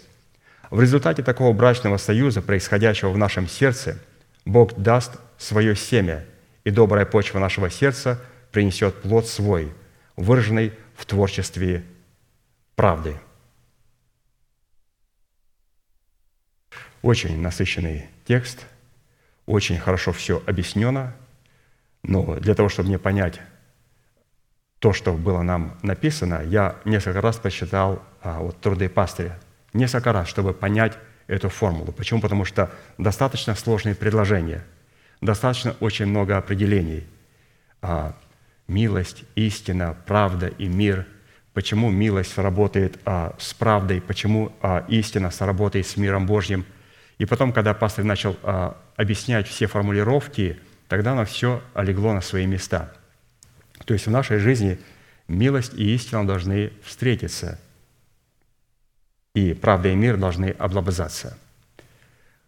В результате такого брачного союза, происходящего в нашем сердце, Бог даст свое семя, и добрая почва нашего сердца принесет плод свой, выраженный в творчестве правды. Очень насыщенный текст, очень хорошо все объяснено, но для того, чтобы мне понять то, что было нам написано, я несколько раз прочитал а, вот, труды пастыря. Несколько раз, чтобы понять эту формулу. Почему? Потому что достаточно сложные предложения, достаточно очень много определений. А, милость, истина, правда и мир. Почему милость работает а, с правдой, почему а, истина сработает с миром Божьим – и потом, когда пастор начал а, объяснять все формулировки, тогда оно все легло на свои места. То есть в нашей жизни милость и истина должны встретиться, и правда и мир должны облобызаться.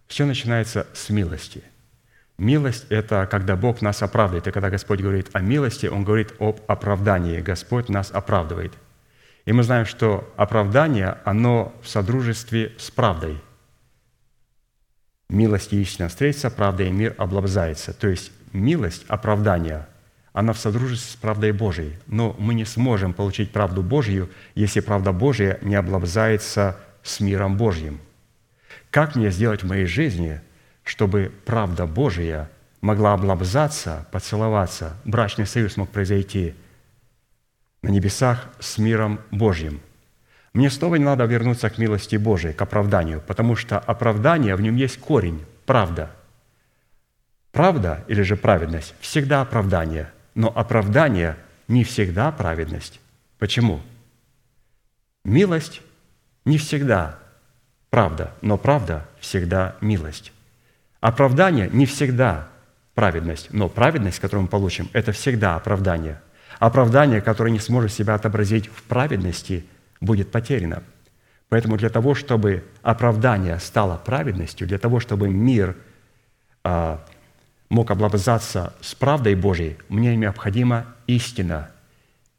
Все начинается с милости. Милость – это когда Бог нас оправдывает. И когда Господь говорит о милости, Он говорит об оправдании. Господь нас оправдывает. И мы знаем, что оправдание, оно в содружестве с правдой – милость и истина встретятся, правда и мир облобзается. То есть милость, оправдание, она в содружестве с правдой Божией. Но мы не сможем получить правду Божью, если правда Божья не облобзается с миром Божьим. Как мне сделать в моей жизни, чтобы правда Божья могла облобзаться, поцеловаться, брачный союз мог произойти на небесах с миром Божьим – мне снова не надо вернуться к милости Божией, к оправданию, потому что оправдание, в нем есть корень, правда. Правда или же праведность – всегда оправдание, но оправдание не всегда праведность. Почему? Милость не всегда правда, но правда всегда милость. Оправдание не всегда праведность, но праведность, которую мы получим, это всегда оправдание. Оправдание, которое не сможет себя отобразить в праведности – будет потеряно. Поэтому для того, чтобы оправдание стало праведностью, для того, чтобы мир а, мог облобызаться с правдой Божьей, мне необходима истина.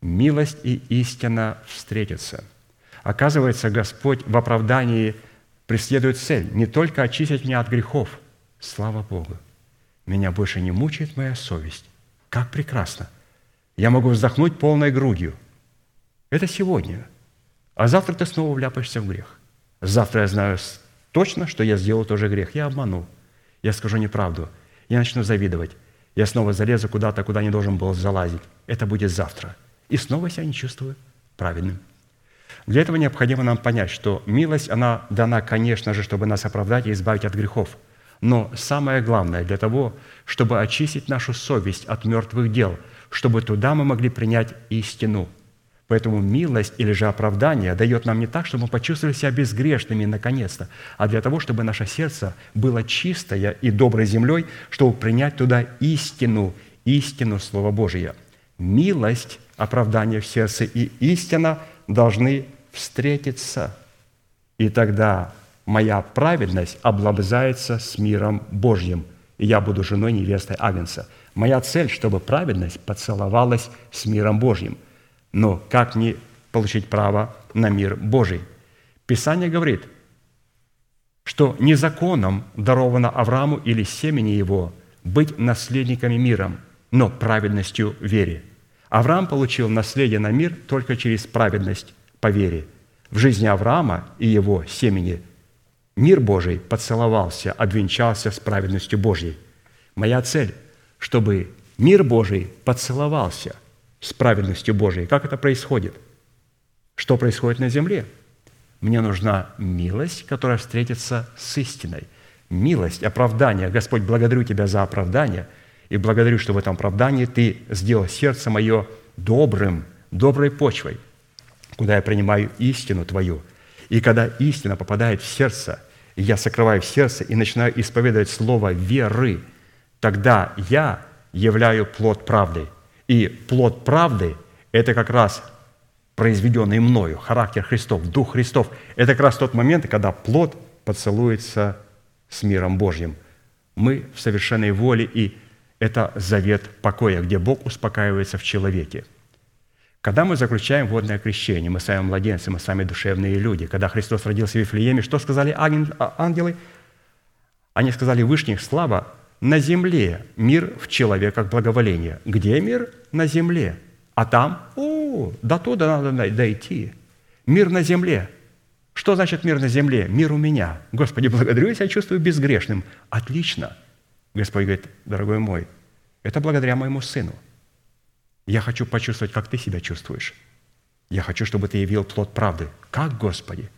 Милость и истина встретятся. Оказывается, Господь в оправдании преследует цель не только очистить меня от грехов. Слава Богу! Меня больше не мучает моя совесть. Как прекрасно! Я могу вздохнуть полной грудью. Это сегодня – а завтра ты снова вляпаешься в грех. Завтра я знаю точно, что я сделал тоже грех. Я обману. Я скажу неправду. Я начну завидовать. Я снова залезу куда-то, куда не должен был залазить. Это будет завтра. И снова себя не чувствую праведным. Для этого необходимо нам понять, что милость, она дана, конечно же, чтобы нас оправдать и избавить от грехов. Но самое главное для того, чтобы очистить нашу совесть от мертвых дел, чтобы туда мы могли принять истину – Поэтому милость или же оправдание дает нам не так, чтобы мы почувствовали себя безгрешными наконец-то, а для того, чтобы наше сердце было чистое и доброй землей, чтобы принять туда истину, истину Слова Божия. Милость, оправдание в сердце и истина должны встретиться. И тогда моя праведность облобзается с миром Божьим, и я буду женой невестой Агнца. Моя цель, чтобы праведность поцеловалась с миром Божьим – но как не получить право на мир Божий? Писание говорит, что не законом даровано Аврааму или семени его быть наследниками миром, но праведностью вере. Авраам получил наследие на мир только через праведность по вере. В жизни Авраама и его семени мир Божий поцеловался, обвенчался с праведностью Божьей. Моя цель, чтобы мир Божий поцеловался – с праведностью Божией. Как это происходит? Что происходит на земле? Мне нужна милость, которая встретится с истиной. Милость, оправдание. Господь, благодарю Тебя за оправдание, и благодарю, что в этом оправдании Ты сделал сердце мое добрым, доброй почвой, куда я принимаю истину Твою. И когда истина попадает в сердце, я сокрываю в сердце и начинаю исповедовать слово веры, тогда я являю плод правды. И плод правды – это как раз произведенный мною, характер Христов, Дух Христов. Это как раз тот момент, когда плод поцелуется с миром Божьим. Мы в совершенной воле, и это завет покоя, где Бог успокаивается в человеке. Когда мы заключаем водное крещение, мы сами младенцы, мы сами душевные люди. Когда Христос родился в Вифлееме, что сказали ангелы? Они сказали, Вышних слава на земле, мир в человеках благоволение. Где мир? На земле. А там, о, до туда надо дойти. Мир на земле. Что значит мир на земле? Мир у меня. Господи, благодарю, я себя чувствую безгрешным. Отлично. Господь говорит, дорогой мой, это благодаря моему сыну. Я хочу почувствовать, как ты себя чувствуешь. Я хочу, чтобы ты явил плод правды. Как, Господи?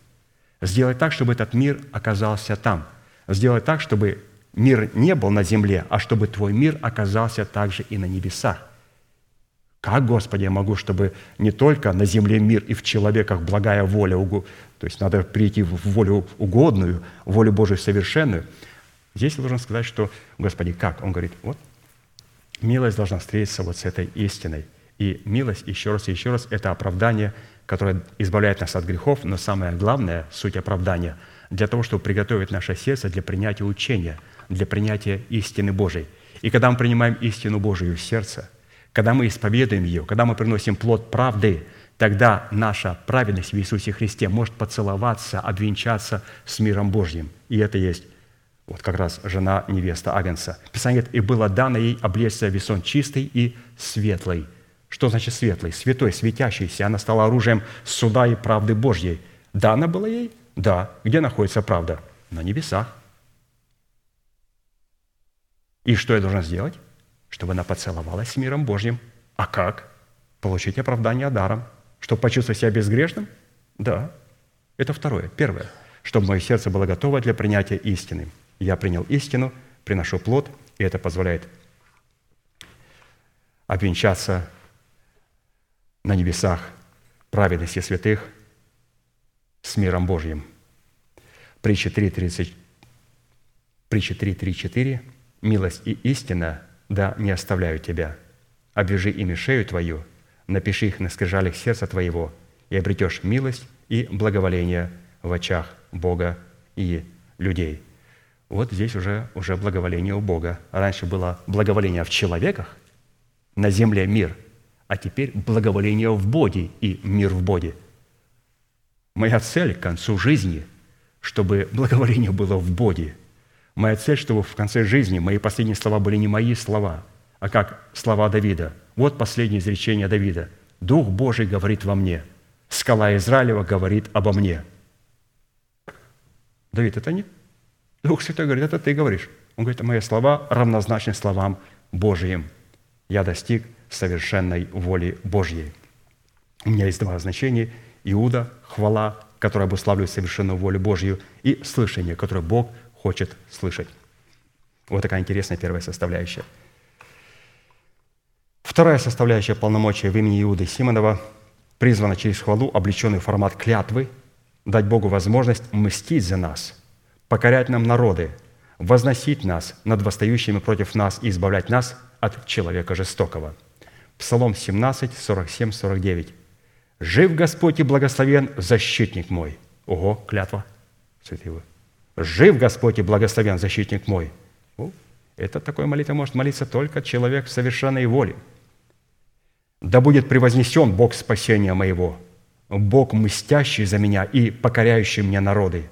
Сделать так, чтобы этот мир оказался там. Сделать так, чтобы мир не был на земле, а чтобы Твой мир оказался также и на небесах. Как, Господи, я могу, чтобы не только на земле мир и в человеках благая воля, то есть надо прийти в волю угодную, волю Божию совершенную. Здесь я должен сказать, что, Господи, как? Он говорит, вот, милость должна встретиться вот с этой истиной. И милость, еще раз и еще раз, это оправдание, которое избавляет нас от грехов, но самое главное, суть оправдания, для того, чтобы приготовить наше сердце для принятия учения, для принятия истины Божией. И когда мы принимаем истину Божию в сердце – когда мы исповедуем ее, когда мы приносим плод правды, тогда наша праведность в Иисусе Христе может поцеловаться, обвенчаться с миром Божьим. И это есть вот как раз жена невеста Агнца. Писание говорит, «И было дано ей облечься весон чистый и светлый». Что значит светлый? Святой, светящийся. Она стала оружием суда и правды Божьей. Дано было ей? Да. Где находится правда? На небесах. И что я должен сделать? чтобы она поцеловалась с миром Божьим. А как? Получить оправдание даром. Чтобы почувствовать себя безгрешным? Да. Это второе. Первое. Чтобы мое сердце было готово для принятия истины. Я принял истину, приношу плод, и это позволяет обвенчаться на небесах праведности святых с миром Божьим. Притча 3.34. Притча 3.3.4. «Милость и истина да не оставляю тебя. Обвяжи ими шею твою, напиши их на скрижалях сердца твоего, и обретешь милость и благоволение в очах Бога и людей». Вот здесь уже, уже благоволение у Бога. Раньше было благоволение в человеках, на земле мир, а теперь благоволение в Боге и мир в Боге. Моя цель к концу жизни, чтобы благоволение было в Боге – Моя цель, чтобы в конце жизни мои последние слова были не мои слова, а как слова Давида. Вот последнее изречение Давида. «Дух Божий говорит во мне, скала Израилева говорит обо мне». Давид, это не Дух Святой говорит, это ты говоришь. Он говорит, мои слова равнозначны словам Божьим. Я достиг совершенной воли Божьей. У меня есть два значения. Иуда – хвала, которая обуславливает совершенную волю Божью, и слышание, которое Бог хочет слышать. Вот такая интересная первая составляющая. Вторая составляющая полномочия в имени Иуды Симонова призвана через хвалу, облеченный формат клятвы, дать Богу возможность мстить за нас, покорять нам народы, возносить нас над восстающими против нас и избавлять нас от человека жестокого. Псалом 17, 47, 49. «Жив Господь и благословен защитник мой». Ого, клятва. Святые Жив Господь и благословен защитник мой. Это такой молитва может молиться только человек в совершенной воле. Да будет превознесен Бог спасения моего, Бог мстящий за меня и покоряющий мне народы,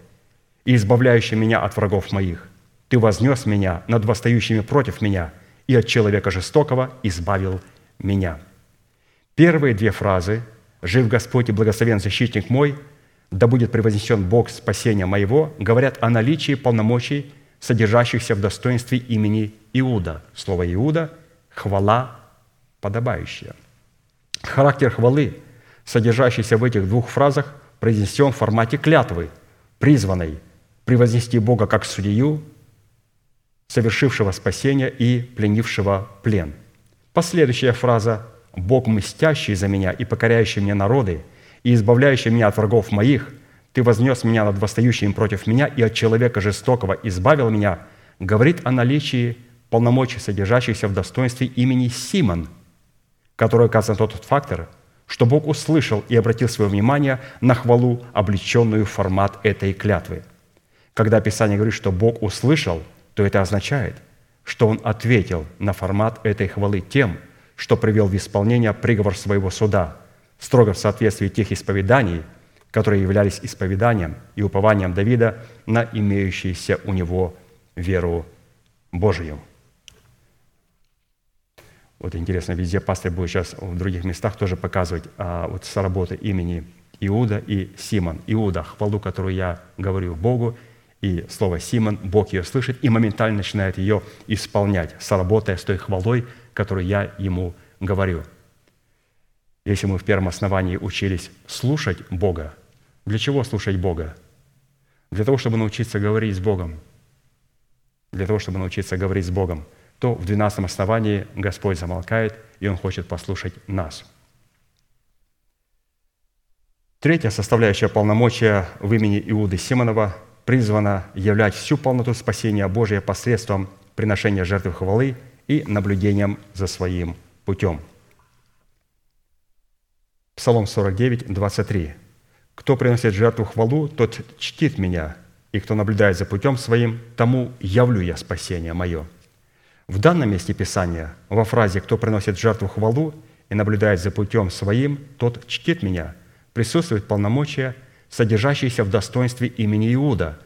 и избавляющий меня от врагов моих. Ты вознес меня над восстающими против меня, и от человека жестокого избавил меня». Первые две фразы «Жив Господь и благословен защитник мой» да будет превознесен Бог спасения моего, говорят о наличии полномочий, содержащихся в достоинстве имени Иуда. Слово Иуда – хвала подобающая. Характер хвалы, содержащийся в этих двух фразах, произнесен в формате клятвы, призванной превознести Бога как судью, совершившего спасение и пленившего плен. Последующая фраза Бог, мстящий за меня и покоряющий мне народы, и избавляющий меня от врагов моих, Ты вознес меня над восстающим против меня и от человека жестокого избавил меня, говорит о наличии полномочий, содержащихся в достоинстве имени Симон, который указан тот фактор, что Бог услышал и обратил свое внимание на хвалу, облеченную в формат этой клятвы. Когда Писание говорит, что Бог услышал, то это означает, что Он ответил на формат этой хвалы тем, что привел в исполнение приговор своего суда, строго в соответствии тех исповеданий, которые являлись исповеданием и упованием Давида на имеющуюся у него веру Божию. Вот интересно, везде пастор будет сейчас в других местах тоже показывать а, вот с работы имени Иуда и Симон. Иуда, хвалу, которую я говорю Богу, и слово «Симон», Бог ее слышит и моментально начинает ее исполнять, сработая с той хвалой, которую я ему говорю. Если мы в первом основании учились слушать Бога, для чего слушать Бога? Для того, чтобы научиться говорить с Богом. Для того, чтобы научиться говорить с Богом – то в двенадцатом основании Господь замолкает, и Он хочет послушать нас. Третья составляющая полномочия в имени Иуды Симонова призвана являть всю полноту спасения Божия посредством приношения жертвы хвалы и наблюдением за своим путем. Псалом 49, 23. «Кто приносит жертву хвалу, тот чтит меня, и кто наблюдает за путем своим, тому явлю я спасение мое». В данном месте Писания, во фразе «кто приносит жертву хвалу и наблюдает за путем своим, тот чтит меня», присутствует полномочия, содержащиеся в достоинстве имени Иуда,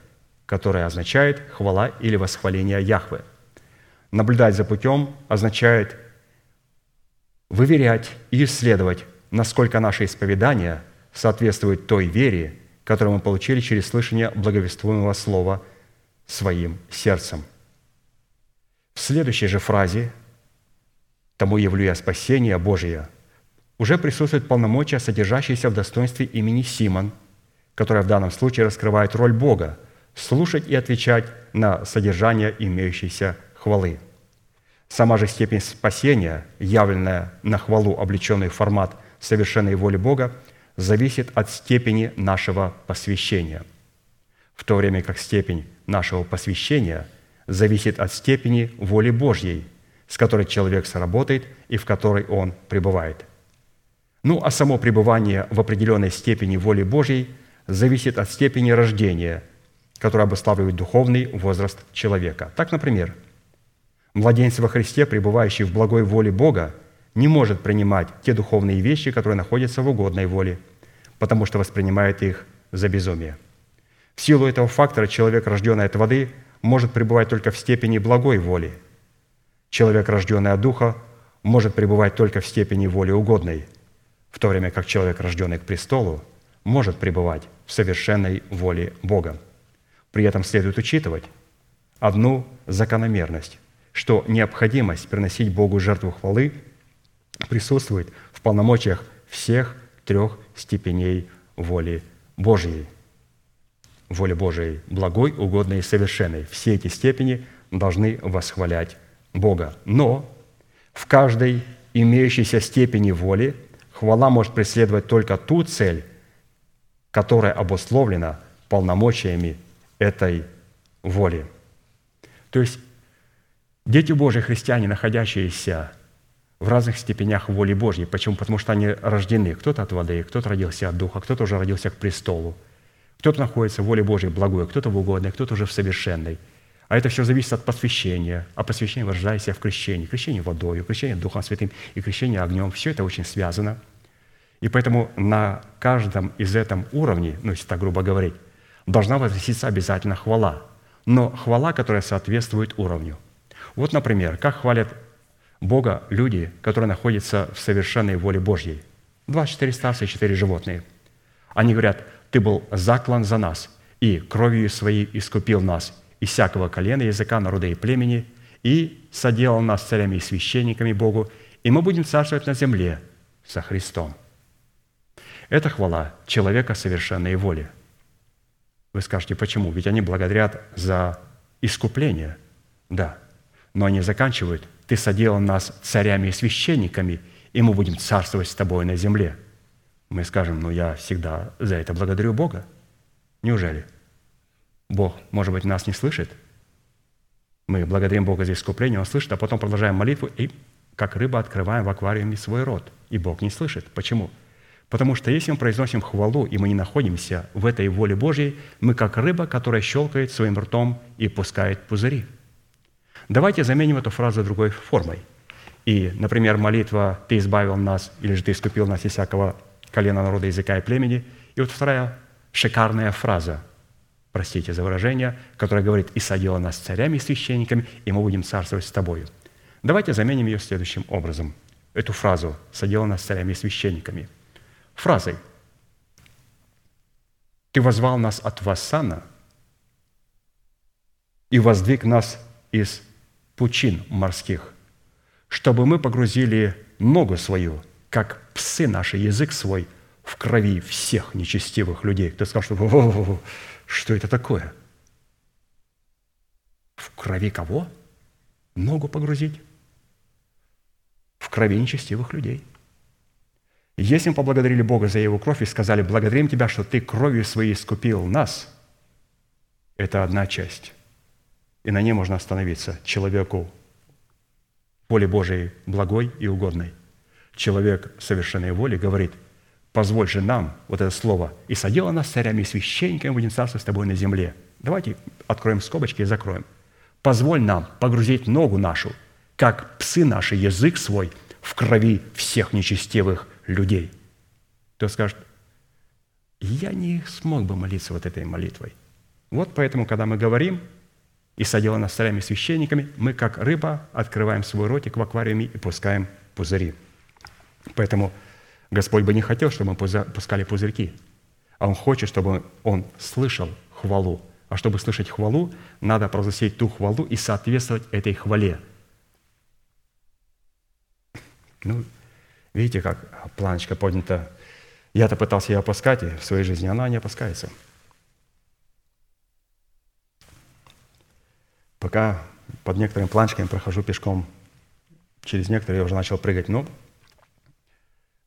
которое означает «хвала» или «восхваление Яхвы». Наблюдать за путем означает выверять и исследовать, насколько наше исповедание соответствует той вере, которую мы получили через слышание благовествуемого слова своим сердцем. В следующей же фразе «Тому явлю я спасение Божие» уже присутствует полномочия, содержащиеся в достоинстве имени Симон, которое в данном случае раскрывает роль Бога – слушать и отвечать на содержание имеющейся хвалы. Сама же степень спасения, явленная на хвалу, облеченный в формат совершенной воли Бога, зависит от степени нашего посвящения, в то время как степень нашего посвящения – зависит от степени воли Божьей, с которой человек сработает и в которой он пребывает. Ну, а само пребывание в определенной степени воли Божьей зависит от степени рождения, которая обуславливает духовный возраст человека. Так, например, младенец во Христе, пребывающий в благой воле Бога, не может принимать те духовные вещи, которые находятся в угодной воле, потому что воспринимает их за безумие. В силу этого фактора человек, рожденный от воды, может пребывать только в степени благой воли. Человек, рожденный от Духа, может пребывать только в степени воли угодной, в то время как человек, рожденный к престолу, может пребывать в совершенной воле Бога. При этом следует учитывать одну закономерность, что необходимость приносить Богу жертву хвалы присутствует в полномочиях всех трех степеней воли Божьей – воли Божией, благой, угодной и совершенной. Все эти степени должны восхвалять Бога. Но в каждой имеющейся степени воли хвала может преследовать только ту цель, которая обусловлена полномочиями этой воли. То есть дети Божьи, христиане, находящиеся в разных степенях воли Божьей. Почему? Потому что они рождены. Кто-то от воды, кто-то родился от Духа, кто-то уже родился к престолу – кто-то находится в воле Божьей благой, кто-то в угодной, кто-то уже в совершенной. А это все зависит от посвящения. А посвящение выражается в крещении. Крещение водой, крещение Духом Святым и крещение огнем. Все это очень связано. И поэтому на каждом из этом уровне, ну, если так грубо говорить, должна возноситься обязательно хвала. Но хвала, которая соответствует уровню. Вот, например, как хвалят Бога люди, которые находятся в совершенной воле Божьей. 24 старца и 4 животные. Они говорят, ты был заклан за нас, и кровью своей искупил нас из всякого колена, языка, народа и племени, и соделал нас царями и священниками Богу, и мы будем царствовать на земле со Христом. Это хвала человека совершенной воли. Вы скажете, почему? Ведь они благодарят за искупление. Да. Но они заканчивают, ты соделал нас царями и священниками, и мы будем царствовать с тобой на земле. Мы скажем, ну я всегда за это благодарю Бога. Неужели? Бог, может быть, нас не слышит? Мы благодарим Бога за искупление, Он слышит, а потом продолжаем молитву и как рыба открываем в аквариуме свой рот. И Бог не слышит. Почему? Потому что если мы произносим хвалу, и мы не находимся в этой воле Божьей, мы как рыба, которая щелкает своим ртом и пускает пузыри. Давайте заменим эту фразу другой формой. И, например, молитва «Ты избавил нас» или же «Ты искупил нас из всякого колена народа, языка и племени». И вот вторая шикарная фраза, простите за выражение, которая говорит «И садила нас царями и священниками, и мы будем царствовать с тобою». Давайте заменим ее следующим образом. Эту фразу «садила нас царями и священниками» фразой «Ты возвал нас от Вассана и воздвиг нас из пучин морских, чтобы мы погрузили ногу свою, как псы наши, язык свой, в крови всех нечестивых людей». Кто сказал, что что это такое? В крови кого? Ногу погрузить? в крови нечестивых людей. Если мы поблагодарили Бога за Его кровь и сказали, благодарим Тебя, что Ты кровью Своей искупил нас, это одна часть. И на ней можно остановиться человеку воли Божией благой и угодной. Человек совершенной воли говорит, позволь же нам, вот это слово, и садила нас царями и священниками, будем царствовать с тобой на земле. Давайте откроем скобочки и закроем. Позволь нам погрузить ногу нашу – как псы наши язык свой в крови всех нечестивых людей. Кто скажет, я не смог бы молиться вот этой молитвой. Вот поэтому, когда мы говорим, и садила нас царями священниками, мы, как рыба, открываем свой ротик в аквариуме и пускаем пузыри. Поэтому Господь бы не хотел, чтобы мы пускали пузырьки, а Он хочет, чтобы Он слышал хвалу. А чтобы слышать хвалу, надо провозгласить ту хвалу и соответствовать этой хвале – ну, видите, как планочка поднята. Я-то пытался ее опускать, и в своей жизни она не опускается. Пока под некоторыми планочками прохожу пешком, через некоторые я уже начал прыгать. Но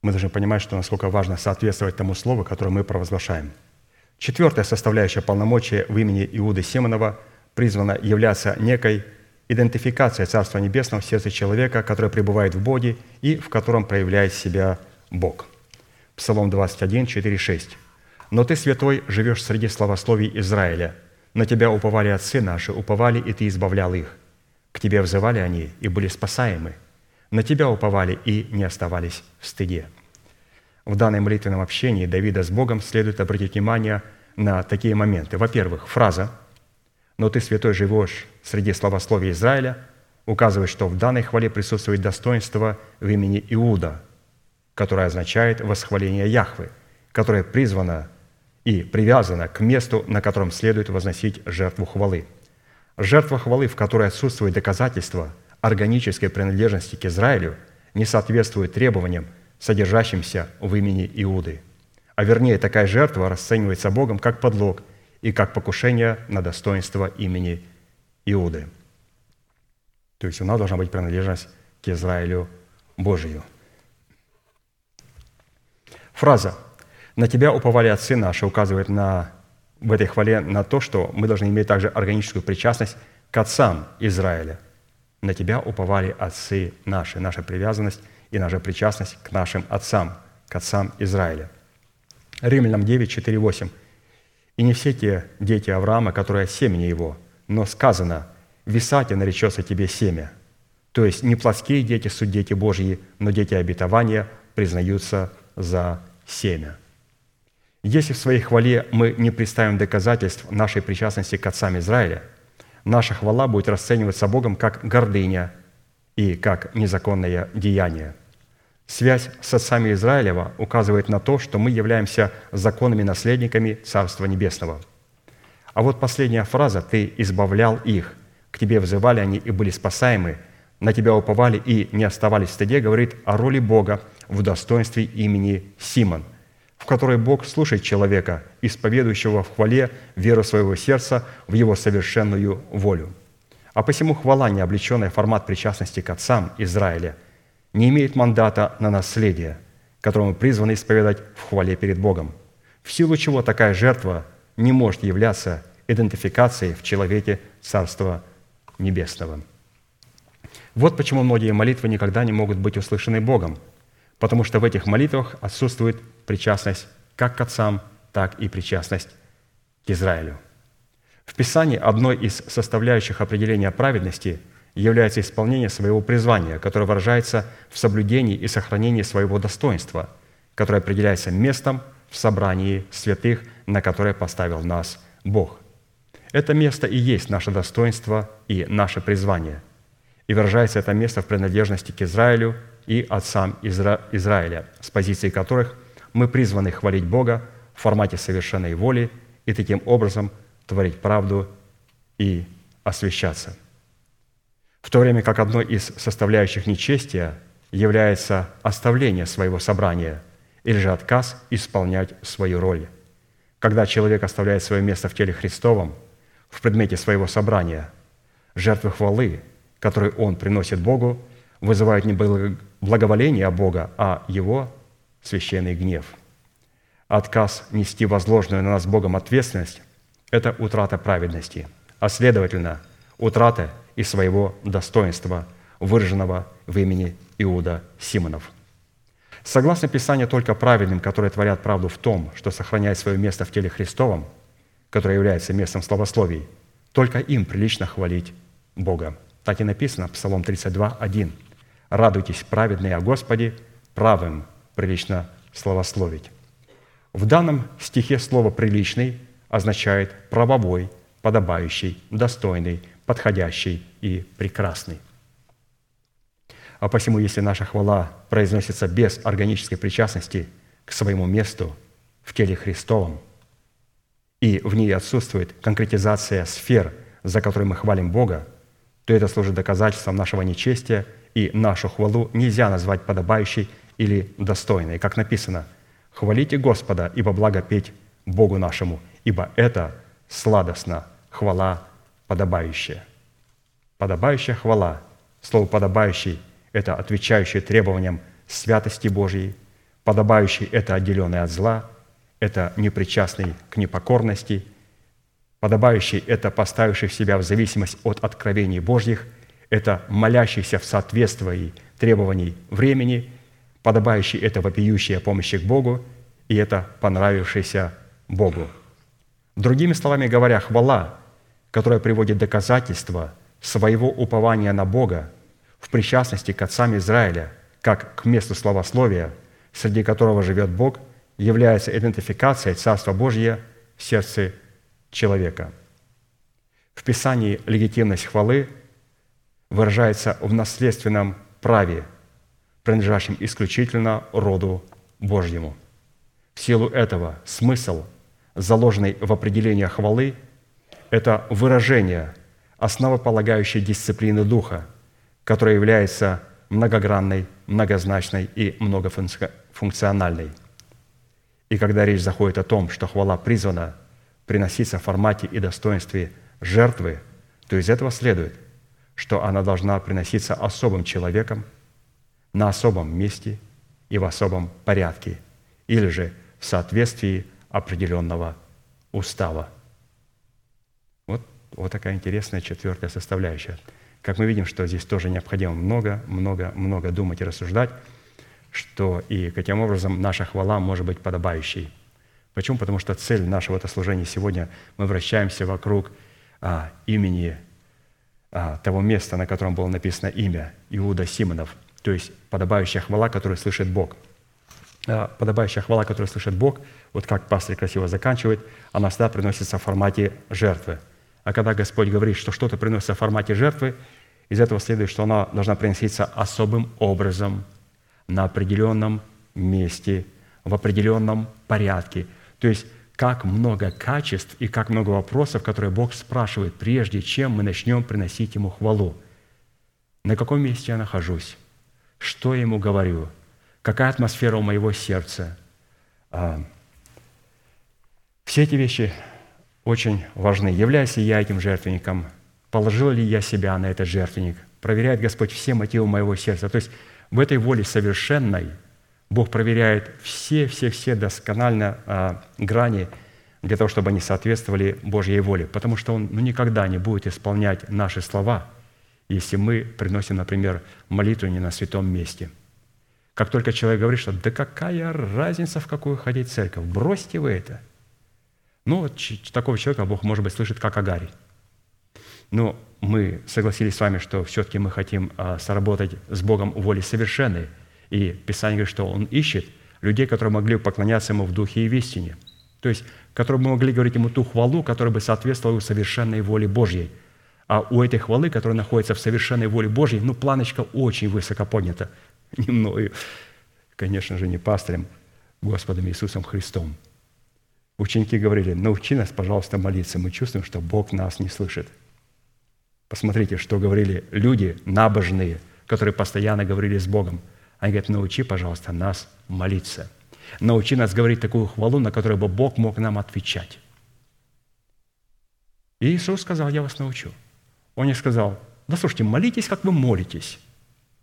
мы должны понимать, что насколько важно соответствовать тому слову, которое мы провозглашаем. Четвертая составляющая полномочия в имени Иуды Симонова призвана являться некой идентификация Царства Небесного в сердце человека, который пребывает в Боге и в котором проявляет себя Бог. Псалом 21, 4, 6. «Но ты, святой, живешь среди славословий Израиля. На тебя уповали отцы наши, уповали, и ты избавлял их. К тебе взывали они, и были спасаемы. На тебя уповали, и не оставались в стыде». В данном молитвенном общении Давида с Богом следует обратить внимание на такие моменты. Во-первых, фраза – но ты, святой, живешь среди славословия Израиля, указывает, что в данной хвале присутствует достоинство в имени Иуда, которое означает восхваление Яхвы, которое призвано и привязано к месту, на котором следует возносить жертву хвалы. Жертва хвалы, в которой отсутствует доказательство органической принадлежности к Израилю, не соответствует требованиям, содержащимся в имени Иуды. А вернее, такая жертва расценивается Богом как подлог – и как покушение на достоинство имени Иуды. То есть у нас должна быть принадлежность к Израилю Божию. Фраза «На тебя уповали отцы наши» указывает на, в этой хвале на то, что мы должны иметь также органическую причастность к отцам Израиля. На тебя уповали отцы наши, наша привязанность и наша причастность к нашим отцам, к отцам Израиля. Римлянам 9, 4, 8 – и не все те дети Авраама, которые семени его, но сказано, в Исааке наречется тебе семя. То есть не плотские дети суть дети Божьи, но дети обетования признаются за семя. Если в своей хвале мы не представим доказательств нашей причастности к отцам Израиля, наша хвала будет расцениваться Богом как гордыня и как незаконное деяние – Связь с отцами Израилева указывает на то, что мы являемся законными наследниками Царства Небесного. А вот последняя фраза «Ты избавлял их, к тебе взывали они и были спасаемы, на тебя уповали и не оставались в стыде» говорит о роли Бога в достоинстве имени Симон, в которой Бог слушает человека, исповедующего в хвале веру своего сердца в его совершенную волю. А посему хвала, не облеченная формат причастности к отцам Израиля – не имеет мандата на наследие, которое мы призваны исповедать в хвале перед Богом, в силу чего такая жертва не может являться идентификацией в человеке Царства Небесного. Вот почему многие молитвы никогда не могут быть услышаны Богом, потому что в этих молитвах отсутствует причастность как к отцам, так и причастность к Израилю. В Писании одной из составляющих определения праведности является исполнение своего призвания, которое выражается в соблюдении и сохранении своего достоинства, которое определяется местом в собрании святых, на которое поставил нас Бог. Это место и есть наше достоинство и наше призвание. И выражается это место в принадлежности к Израилю и отцам Изра... Израиля, с позиции которых мы призваны хвалить Бога в формате совершенной воли и таким образом творить правду и освящаться. В то время как одной из составляющих нечестия является оставление своего собрания или же отказ исполнять свою роль. Когда человек оставляет свое место в теле Христовом, в предмете своего собрания, жертвы хвалы, которые он приносит Богу, вызывают не благоволение Бога, а Его священный гнев. Отказ нести возложенную на нас Богом ответственность – это утрата праведности, а следовательно, утрата и своего достоинства, выраженного в имени Иуда Симонов. Согласно Писанию, только праведным, которые творят правду в том, что сохраняет свое место в теле Христовом, которое является местом славословий, только им прилично хвалить Бога. Так и написано, Псалом 32, 1. «Радуйтесь, праведные о Господе, правым прилично славословить». В данном стихе слово «приличный» означает правовой, подобающий, достойный, подходящий и прекрасный. А посему, если наша хвала произносится без органической причастности к своему месту в теле Христовом, и в ней отсутствует конкретизация сфер, за которые мы хвалим Бога, то это служит доказательством нашего нечестия, и нашу хвалу нельзя назвать подобающей или достойной. Как написано, «Хвалите Господа, ибо благо петь Богу нашему, ибо это сладостно, хвала подобающая». Подобающая хвала, слово «подобающий» – это отвечающий требованиям святости Божьей, подобающий – это отделенный от зла, это непричастный к непокорности, подобающий – это поставивший себя в зависимость от откровений Божьих, это молящийся в соответствии требований времени, подобающий – это вопиющая помощи к Богу, и это понравившийся Богу. Другими словами говоря, хвала, которая приводит доказательства – своего упования на Бога в причастности к отцам Израиля, как к месту славословия, среди которого живет Бог, является идентификацией Царства Божьего в сердце человека. В Писании легитимность хвалы выражается в наследственном праве, принадлежащем исключительно роду Божьему. В силу этого смысл, заложенный в определение хвалы, это выражение – основополагающей дисциплины духа, которая является многогранной, многозначной и многофункциональной. И когда речь заходит о том, что хвала призвана приноситься в формате и достоинстве жертвы, то из этого следует, что она должна приноситься особым человеком на особом месте и в особом порядке, или же в соответствии определенного устава. Вот такая интересная четвертая составляющая. Как мы видим, что здесь тоже необходимо много, много, много думать и рассуждать, что и каким образом наша хвала может быть подобающей. Почему? Потому что цель нашего это служения сегодня мы вращаемся вокруг а, имени а, того места, на котором было написано имя Иуда Симонов, то есть подобающая хвала, которую слышит Бог. А, подобающая хвала, которую слышит Бог, вот как пастор красиво заканчивает, она всегда приносится в формате жертвы – а когда Господь говорит, что что-то приносится в формате жертвы, из этого следует, что она должна приноситься особым образом, на определенном месте, в определенном порядке. То есть как много качеств и как много вопросов, которые Бог спрашивает, прежде чем мы начнем приносить Ему хвалу. На каком месте я нахожусь? Что я Ему говорю? Какая атмосфера у моего сердца? А, все эти вещи очень важны. Являюсь ли я этим жертвенником? Положил ли я себя на этот жертвенник? Проверяет Господь все мотивы моего сердца. То есть В этой воле совершенной Бог проверяет все-все-все досконально а, грани для того, чтобы они соответствовали Божьей воле. Потому что Он ну, никогда не будет исполнять наши слова, если мы приносим, например, молитву не на святом месте. Как только человек говорит, что «да какая разница, в какую ходить церковь, бросьте вы это». Ну, вот такого человека Бог, может быть, слышит, как Агарий. Но мы согласились с вами, что все-таки мы хотим а, сработать с Богом в воле совершенной. И Писание говорит, что Он ищет людей, которые могли поклоняться Ему в духе и в истине. То есть, которые бы могли говорить Ему ту хвалу, которая бы соответствовала совершенной воле Божьей. А у этой хвалы, которая находится в совершенной воле Божьей, ну, планочка очень высоко поднята. Не мною, конечно же, не пастырем, Господом Иисусом Христом. Ученики говорили, научи нас, пожалуйста, молиться. Мы чувствуем, что Бог нас не слышит – Посмотрите, что говорили люди набожные, которые постоянно говорили с Богом. Они говорят, научи, пожалуйста, нас молиться. Научи нас говорить такую хвалу, на которую бы Бог мог нам отвечать. И Иисус сказал, я вас научу. Он не сказал, да слушайте, молитесь, как вы молитесь.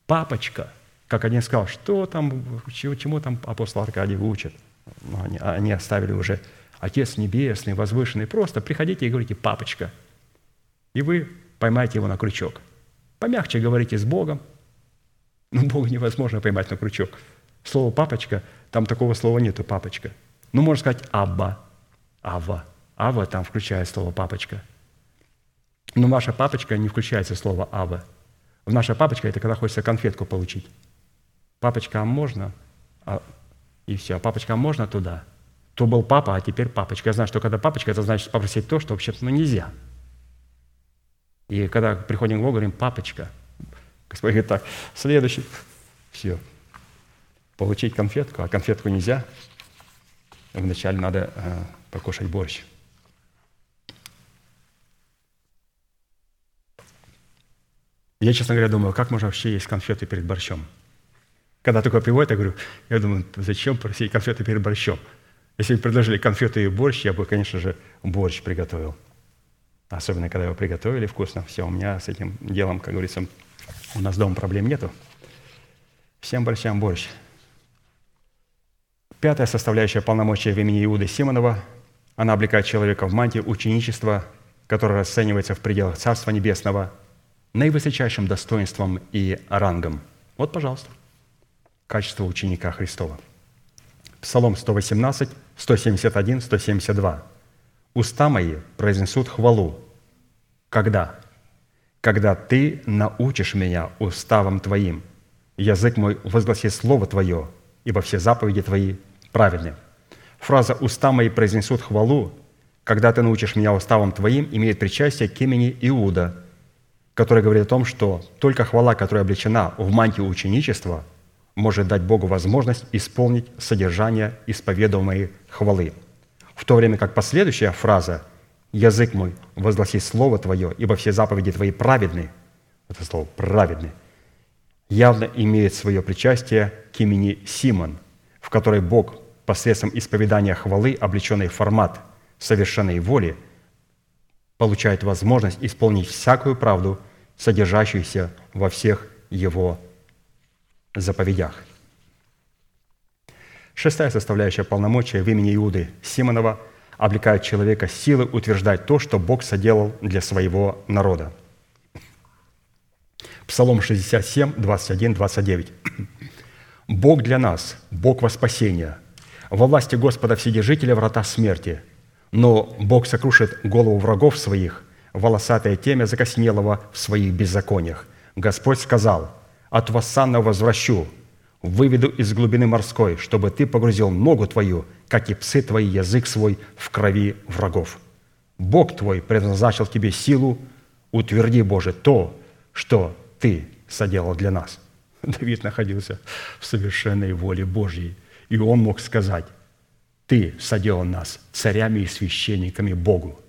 Папочка, как один сказал, что там, чему, чему там апостол Аркадий учит. Ну, они, они оставили уже Отец Небесный, Возвышенный. Просто приходите и говорите «папочка». И вы поймайте его на крючок. Помягче говорите с Богом. Но Бога невозможно поймать на крючок. Слово «папочка», там такого слова нету «папочка». Ну, можно сказать «абба», «ава». «Ава» там включает слово «папочка». Но ваша папочка не включается слово «ава». В наша папочка – это когда хочется конфетку получить. Папочка, а можно? А, и все. Папочка, а можно туда? То был папа, а теперь папочка. Я знаю, что когда папочка, это значит попросить то, что вообще-то ну, нельзя – и когда приходим к Богу, говорим, папочка, Господь говорит так, следующий, все, получить конфетку, а конфетку нельзя, вначале надо э, покушать борщ. Я, честно говоря, думаю, как можно вообще есть конфеты перед борщом? Когда такое приводит, я говорю, я думаю, зачем просить конфеты перед борщом? Если бы предложили конфеты и борщ, я бы, конечно же, борщ приготовил. Особенно, когда его приготовили вкусно. Все, у меня с этим делом, как говорится, у нас дома проблем нету. Всем борщам борщ. Пятая составляющая полномочия в имени Иуды Симонова. Она облекает человека в мантию ученичества, которое расценивается в пределах Царства Небесного наивысочайшим достоинством и рангом. Вот, пожалуйста, качество ученика Христова. Псалом 118, 171, 172. Уста мои произнесут хвалу. Когда? Когда Ты научишь меня уставам Твоим. Язык мой возгласит Слово Твое, ибо все заповеди Твои праведны. Фраза «уста мои произнесут хвалу», когда ты научишь меня уставам Твоим, имеет причастие к имени Иуда, который говорит о том, что только хвала, которая облечена в мантию ученичества, может дать Богу возможность исполнить содержание исповедуемой хвалы – в то время как последующая фраза «Язык мой возгласит Слово Твое, ибо все заповеди Твои праведны» это слово «праведны» явно имеет свое причастие к имени Симон, в которой Бог посредством исповедания хвалы, облеченной в формат совершенной воли, получает возможность исполнить всякую правду, содержащуюся во всех его заповедях. Шестая составляющая полномочия в имени Иуды Симонова облекает человека силой утверждать то, что Бог соделал для своего народа. Псалом 67, 21, 29. «Бог для нас, Бог во спасение. Во власти Господа Вседержителя врата смерти. Но Бог сокрушит голову врагов своих, волосатое темя закоснелого в своих беззакониях. Господь сказал, от Вассана возвращу, выведу из глубины морской, чтобы ты погрузил ногу твою, как и псы твои, язык свой в крови врагов. Бог твой предназначил тебе силу, утверди, Боже, то, что ты соделал для нас». Давид находился в совершенной воле Божьей, и он мог сказать, «Ты соделал нас царями и священниками Богу».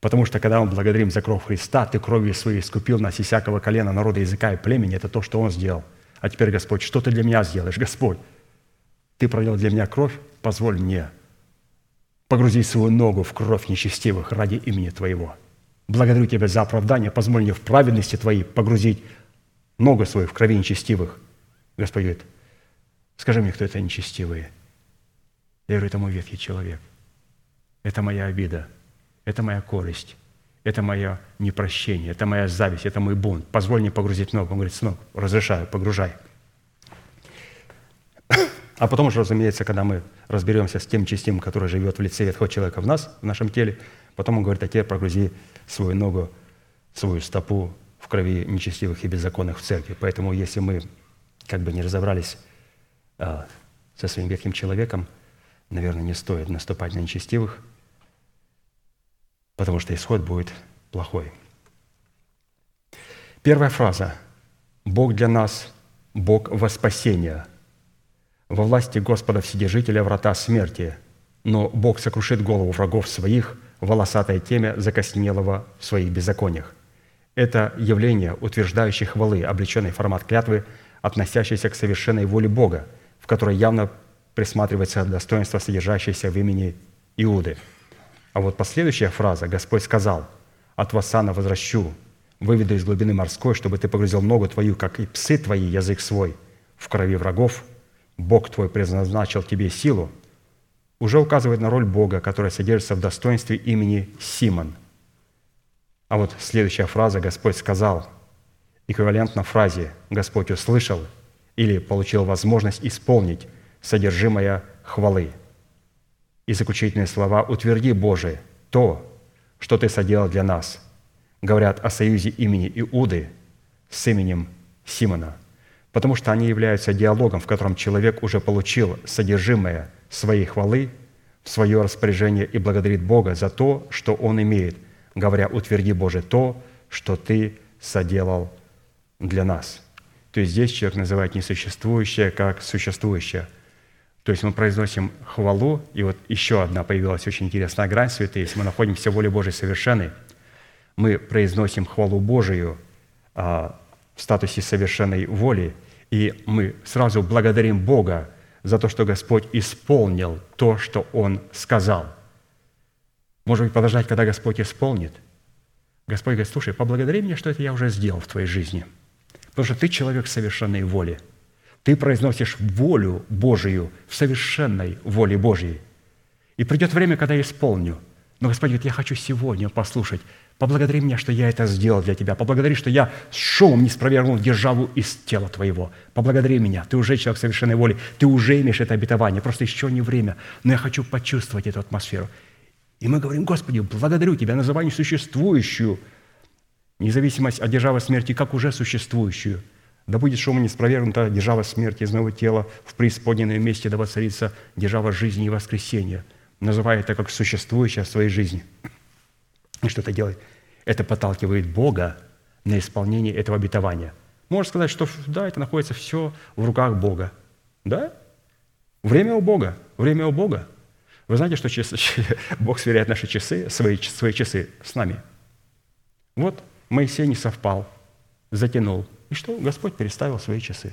Потому что когда мы благодарим за кровь Христа, Ты кровью своей искупил нас из всякого колена, народа, языка и племени. Это то, что Он сделал – а теперь, Господь, что ты для меня сделаешь? Господь, ты пролил для меня кровь, позволь мне погрузить свою ногу в кровь нечестивых ради имени Твоего. Благодарю Тебя за оправдание, позволь мне в праведности Твоей погрузить ногу свою в крови нечестивых Господь говорит, скажи мне, кто это нечестивые. Я говорю, это мой ветхий человек. Это моя обида. Это моя корость. Это мое непрощение. Это моя зависть. Это мой бунт. Позволь мне погрузить ногу. Он говорит, сынок, разрешаю, погружай. А потом уже, разумеется, когда мы разберемся с тем частим, который живет в лице ветхого человека в нас, в нашем теле, потом он говорит, а теперь прогрузи свою ногу, свою стопу в крови нечестивых и беззаконных в церкви. Поэтому если мы как бы не разобрались а, со своим ветхим человеком, наверное, не стоит наступать на нечестивых, потому что исход будет плохой. Первая фраза. «Бог для нас, Бог во спасение» во власти Господа Вседержителя врата смерти, но Бог сокрушит голову врагов своих, волосатой теме закоснелого в своих беззакониях. Это явление, утверждающее хвалы, облеченный формат клятвы, относящийся к совершенной воле Бога, в которой явно присматривается достоинство, содержащееся в имени Иуды. А вот последующая фраза «Господь сказал, от Вассана возвращу, выведу из глубины морской, чтобы ты погрузил ногу твою, как и псы твои, язык свой, в крови врагов, Бог твой предназначил тебе силу, уже указывает на роль Бога, которая содержится в достоинстве имени Симон. А вот следующая фраза «Господь сказал» эквивалентна фразе «Господь услышал» или получил возможность исполнить содержимое хвалы. И заключительные слова «Утверди, Боже, то, что Ты соделал для нас», говорят о союзе имени Иуды с именем Симона – потому что они являются диалогом, в котором человек уже получил содержимое своей хвалы в свое распоряжение и благодарит Бога за то, что он имеет, говоря, утверди, Боже, то, что Ты соделал для нас. То есть здесь человек называет несуществующее как существующее. То есть мы произносим хвалу, и вот еще одна появилась очень интересная грань святые. Если мы находимся в воле Божьей совершенной, мы произносим хвалу Божию а, в статусе совершенной воли, и мы сразу благодарим Бога за то, что Господь исполнил то, что Он сказал. Может быть, подождать, когда Господь исполнит? Господь говорит, слушай, поблагодари меня, что это я уже сделал в твоей жизни. Потому что ты человек совершенной воли. Ты произносишь волю Божию в совершенной воле Божьей. И придет время, когда я исполню. Но Господь говорит, я хочу сегодня послушать Поблагодари меня, что я это сделал для тебя. Поблагодари, что я шумом не спровергнул державу из тела твоего. Поблагодари меня. Ты уже человек совершенной воли. Ты уже имеешь это обетование. Просто еще не время. Но я хочу почувствовать эту атмосферу. И мы говорим, Господи, благодарю Тебя, называй несуществующую независимость от державы смерти, как уже существующую. Да будет шумом не спровергнута держава смерти из моего тела, в преисподненном месте да воцарится держава жизни и воскресения, называя это как существующее в своей жизни. И что это делает? Это подталкивает Бога на исполнение этого обетования. Можно сказать, что да, это находится все в руках Бога. Да? Время у Бога. Время у Бога. Вы знаете, что часы, Бог сверяет наши часы, свои, свои часы с нами. Вот Моисей не совпал, затянул. И что? Господь переставил свои часы.